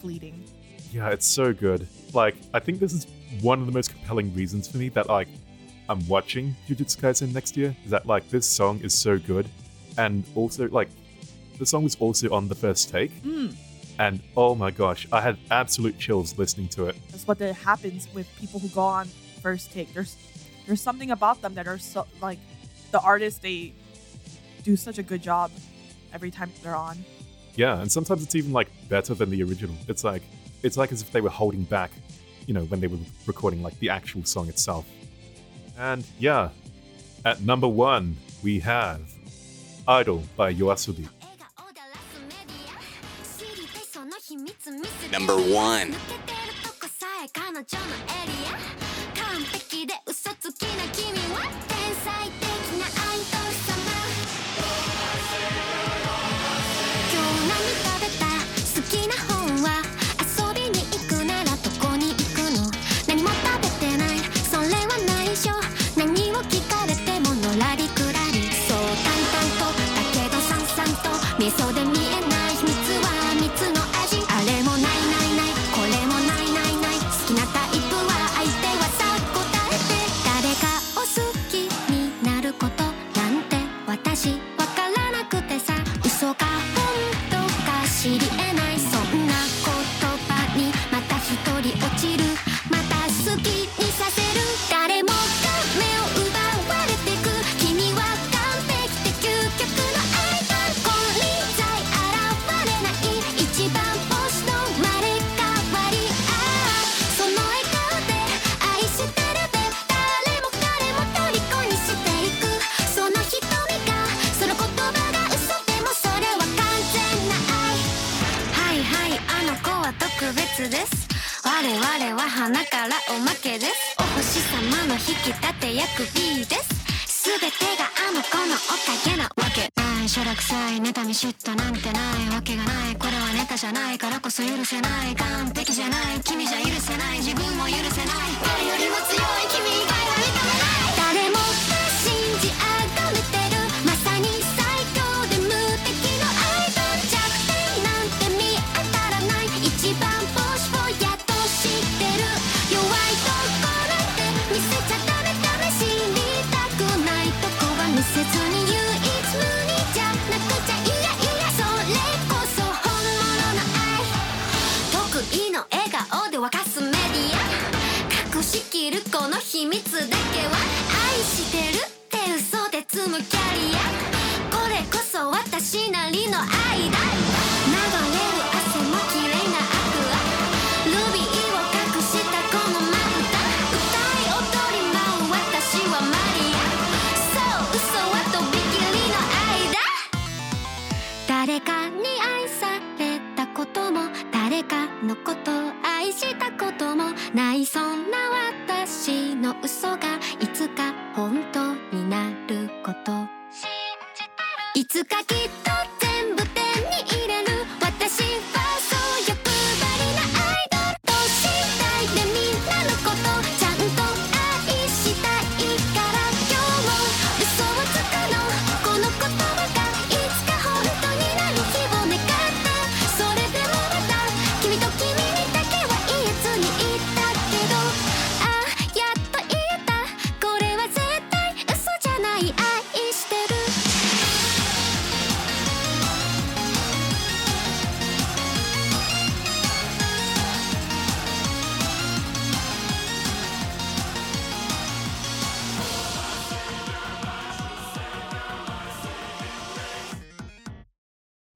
[SPEAKER 3] fleeting.
[SPEAKER 4] yeah. It's so good. Like, I think this is one of the most compelling reasons for me that like I'm watching Jujutsu Kaisen next year. Is that like this song is so good, and also like the song was also on the first take,
[SPEAKER 3] Mm.
[SPEAKER 4] and oh my gosh, I had absolute chills listening to it.
[SPEAKER 3] That's what that happens with people who go on first take. There's there's something about them that are so like the artists they do such a good job every time they're on.
[SPEAKER 4] Yeah, and sometimes it's even like better than the original. It's like it's like as if they were holding back, you know, when they were recording like the actual song itself. And yeah, at number one we have Idol by Yoasobi.
[SPEAKER 10] Number one.
[SPEAKER 11] 抜けてるとこさえ彼女のエリア完璧で嘘つきな君は天才的
[SPEAKER 7] 别说的。約 B です。全てがあの子のおかげなわけ。ないしょらくさい妬み嫉妬なんてないわけがない。これはネタじゃないからこそ許せない。完璧じゃない。君じゃ許せない。自分も許せない。誰よりも強い君以外は見た。むキャリア。これこそ私なりの愛だ。流れる汗も綺麗なアクア。ルビーを隠したこのまぶた歌い踊り舞う私はマリア。そう嘘はとびきりの愛だ。誰かに愛されたことも。誰かのことを愛したこといつかきっと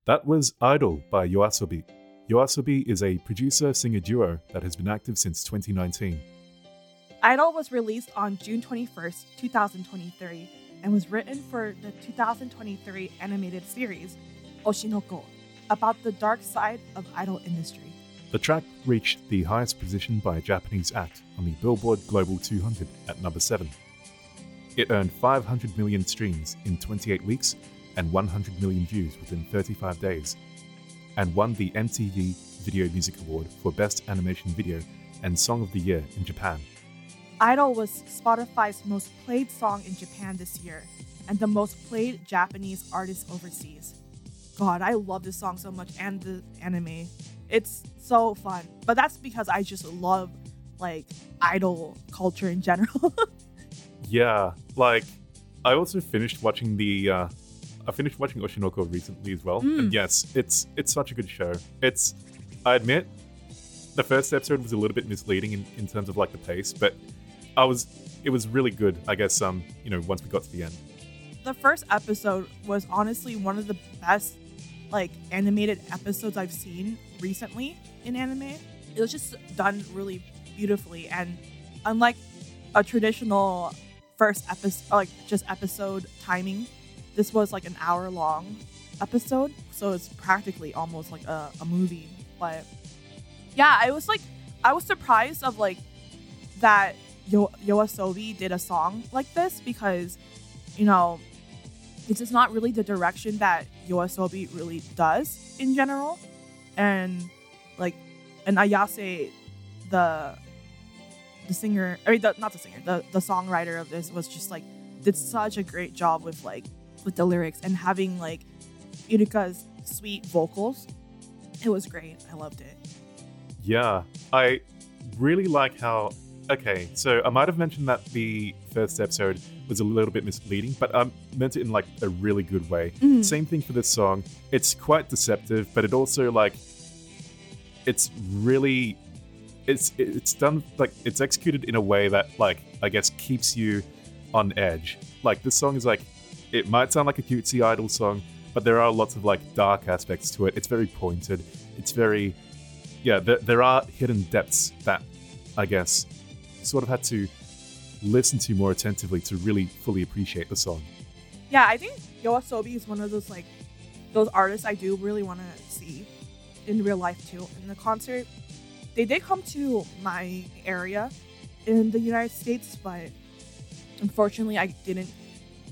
[SPEAKER 4] That was Idol by Yoasobi. Yoasobi is a producer singer duo that has been active since 2019.
[SPEAKER 3] Idol was released on June 21st, 2023, and was written for the 2023 animated series Oshinoko about the dark side of idol industry.
[SPEAKER 4] The track reached the highest position by a Japanese act on the Billboard Global 200 at number 7. It earned 500 million streams in 28 weeks and 100 million views within 35 days, and won the MTV Video Music Award for Best Animation Video and Song of the Year in Japan.
[SPEAKER 3] Idol was Spotify's most played song in Japan this year and the most played Japanese artist overseas. God, I love this song so much and the anime. It's so fun. But that's because I just love like idol culture in general. (laughs)
[SPEAKER 4] Yeah, like I also finished watching the uh I finished watching Oshinoko recently as well. And yes, it's it's such a good show. It's I admit the first episode was a little bit misleading in, in terms of like the pace, but I was it was really good, I guess, um, you know, once we got to the end.
[SPEAKER 3] the first episode was honestly one of the best like animated episodes I've seen recently in anime. It was just done really beautifully and unlike a traditional first episode like just episode timing, this was like an hour long episode. So it's practically almost like a, a movie. But yeah, I was like I was surprised of like that Yo- Yoasobi did a song like this because you know this is not really the direction that Yoasobi really does in general. And like and Ayase the the singer I mean the, not the singer, the, the songwriter of this was just like did such a great job with like with the lyrics and having like Ikura's sweet vocals. It was great. I loved it.
[SPEAKER 4] Yeah, I really like how. Okay, so I might have mentioned that the first episode was a little bit misleading, but I meant it in like a really good way.
[SPEAKER 3] Mhm.
[SPEAKER 4] Same thing for this song. It's quite deceptive, but it also like it's really it's it's done like it's executed in a way that like I guess keeps you on edge. Like this song is like it might sound like a cutesy idol song, but there are lots of like dark aspects to it. It's very pointed. It's very yeah, there, there are hidden depths that I guess sort of had to listen to more attentively to really fully appreciate the song.
[SPEAKER 3] Yeah, I think Yoasobi is one of those like those artists I do really want to see in real life too in the concert. they did come to my area in the United States, but unfortunately, I didn't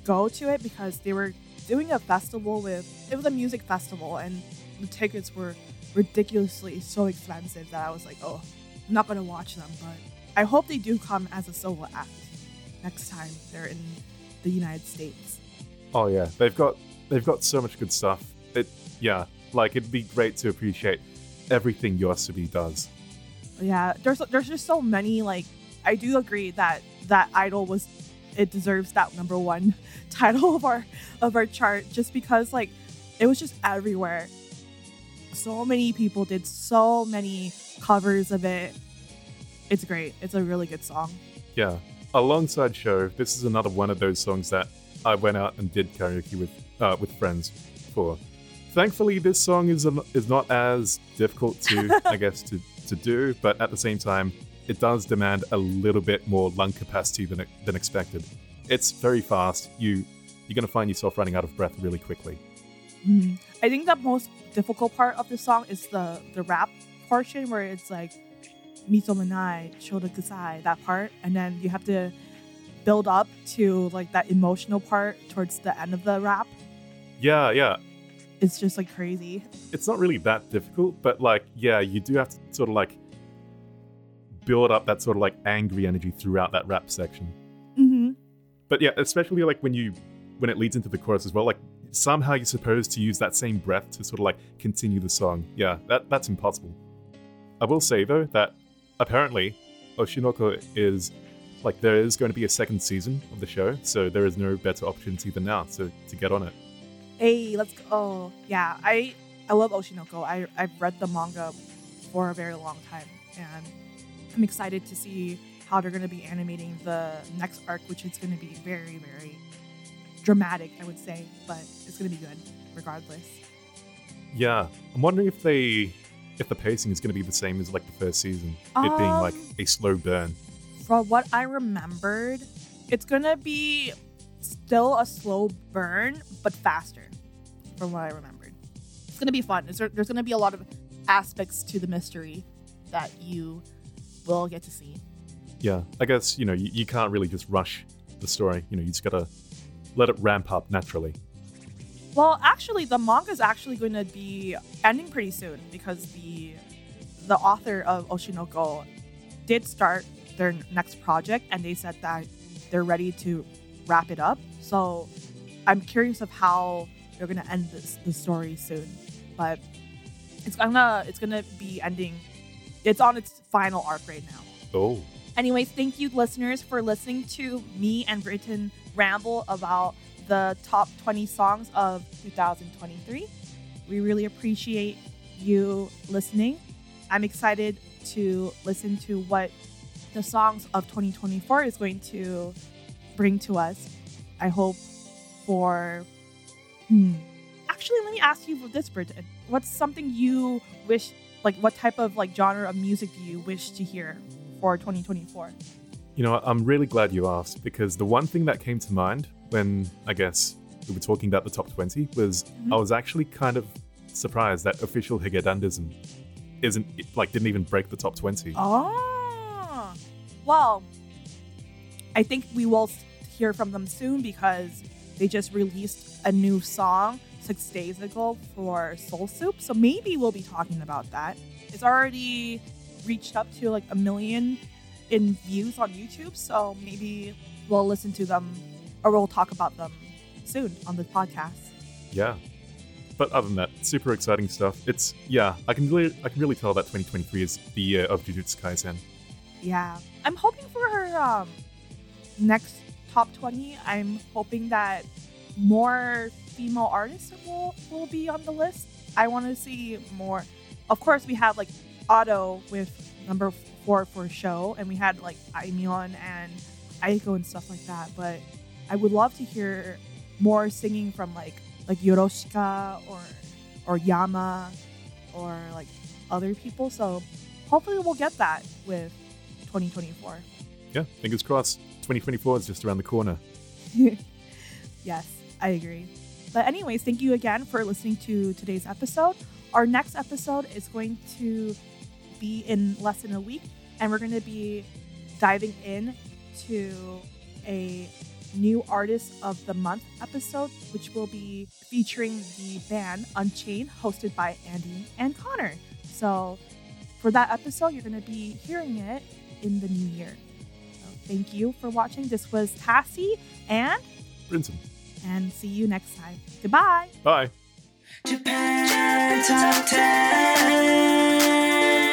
[SPEAKER 3] go to it because they were doing a festival with it was a music festival and the tickets were ridiculously so expensive that I was like, oh, I'm not gonna watch them. But I hope they do come as a solo act next time they're in the United States.
[SPEAKER 4] Oh yeah, they've got they've got so much good stuff. It yeah, like it'd be great to appreciate everything Yoasobi does.
[SPEAKER 3] Yeah, there's there's just so many like I do agree that that idol was it deserves that number one (laughs) title of our of our chart just because like it was just everywhere. So many people did so many covers of it. It's great. It's a really good song.
[SPEAKER 4] Yeah. Alongside show, this is another one of those songs that I went out and did karaoke with uh, with friends for. Thankfully, this song is um, is not as difficult to (laughs) I guess to to do, but at the same time, it does demand a little bit more lung capacity than than expected. It's very fast. You you're gonna find yourself running out of breath really quickly.
[SPEAKER 3] Mm. I think the most difficult part of the song is the the rap portion where it's like misomanai, shoda kusai, that part, and then you have to build up to like that emotional part towards the end of the rap.
[SPEAKER 4] Yeah, yeah.
[SPEAKER 3] It's just like crazy.
[SPEAKER 4] It's not really that difficult, but like, yeah, you do have to sort of like build up that sort of like angry energy throughout that rap section.
[SPEAKER 3] Mm-hmm.
[SPEAKER 4] But yeah, especially like when you when it leads into the chorus as well, like somehow you're supposed to use that same breath to sort of like continue the song. Yeah, that that's impossible. I will say though that apparently Oshinoko is like there is going to be a second season of the show, so there is no better opportunity than now to, to get on it.
[SPEAKER 3] Hey, let's go. Oh, yeah, I I love Oshinoko. I I've read the manga for a very long time, and I'm excited to see how they're going to be animating the next arc, which is going to be very very dramatic, I would say, but it's going to be good regardless.
[SPEAKER 4] Yeah, I'm wondering if they if the pacing is going to be the same as like the first season, it being like
[SPEAKER 3] Um,
[SPEAKER 4] a slow burn.
[SPEAKER 3] From what I remembered, it's going to be still a slow burn, but faster. From what I remembered, it's going to be fun. There's, there's going to be a lot of aspects to the mystery that you will all get to see.
[SPEAKER 4] Yeah, I guess you know you, you can't really just rush the story. You know, you just gotta let it ramp up naturally.
[SPEAKER 3] Well, actually, the manga is actually going to be ending pretty soon because the the author of Oshinoko did start their next project, and they said that they're ready to wrap it up. So I'm curious of how they're going to end this the story soon, but it's gonna it's gonna be ending. It's on its final arc right now.
[SPEAKER 4] Oh,
[SPEAKER 3] Anyways, thank you, listeners, for listening to me and Brinton ramble about the top 20 songs of 2023. We really appreciate you listening. I'm excited to listen to what the songs of 2024 is going to bring to us. I hope for. Hmm. Actually, let me ask you this, Brinton. What's something you wish, like, what type of like genre of music do you wish to hear for 2024?
[SPEAKER 4] you know, I'm really glad you asked because the one thing that came to mind when I guess we were talking about the top 20 was mm-hmm. I was actually kind of surprised that official Hige Dandism isn't like didn't even break the top 20.
[SPEAKER 3] Oh, well, I think we will hear from them soon because they just released a new song six days ago for Soul Soup. So maybe we'll be talking about that. It's already reached up to like a million in views on YouTube. So maybe we'll listen to them or we'll talk about them soon on the podcast.
[SPEAKER 4] Yeah. But other than that, super exciting stuff. It's yeah, I can really I can really tell that 2023 is the year of Jujutsu Kaisen.
[SPEAKER 3] Yeah. I'm hoping for her um, next top 20. I'm hoping that more female artists will, will be on the list. I want to see more. Of course, we had like Ado with number four for show, and we had like Aimyon and Aiko and stuff like that. But I would love to hear more singing from like like Yorushika or or Yama or like other people. So hopefully we'll get that with 2024.
[SPEAKER 4] Yeah, fingers crossed. 2024 is just around the corner. (laughs)
[SPEAKER 3] yes, I agree. But, anyways, thank you again for listening to today's episode. Our next episode is going to be in less than a week, and we're going to be diving in to a new artist of the month episode, which will be featuring the band Unchained, hosted by Andy and Connor. So, for that episode, you're going to be hearing it in the new year. So, thank you for watching. This was Tassie and
[SPEAKER 4] Brinton.
[SPEAKER 3] And see you next time. Goodbye.
[SPEAKER 4] Bye.
[SPEAKER 6] Japan Top 10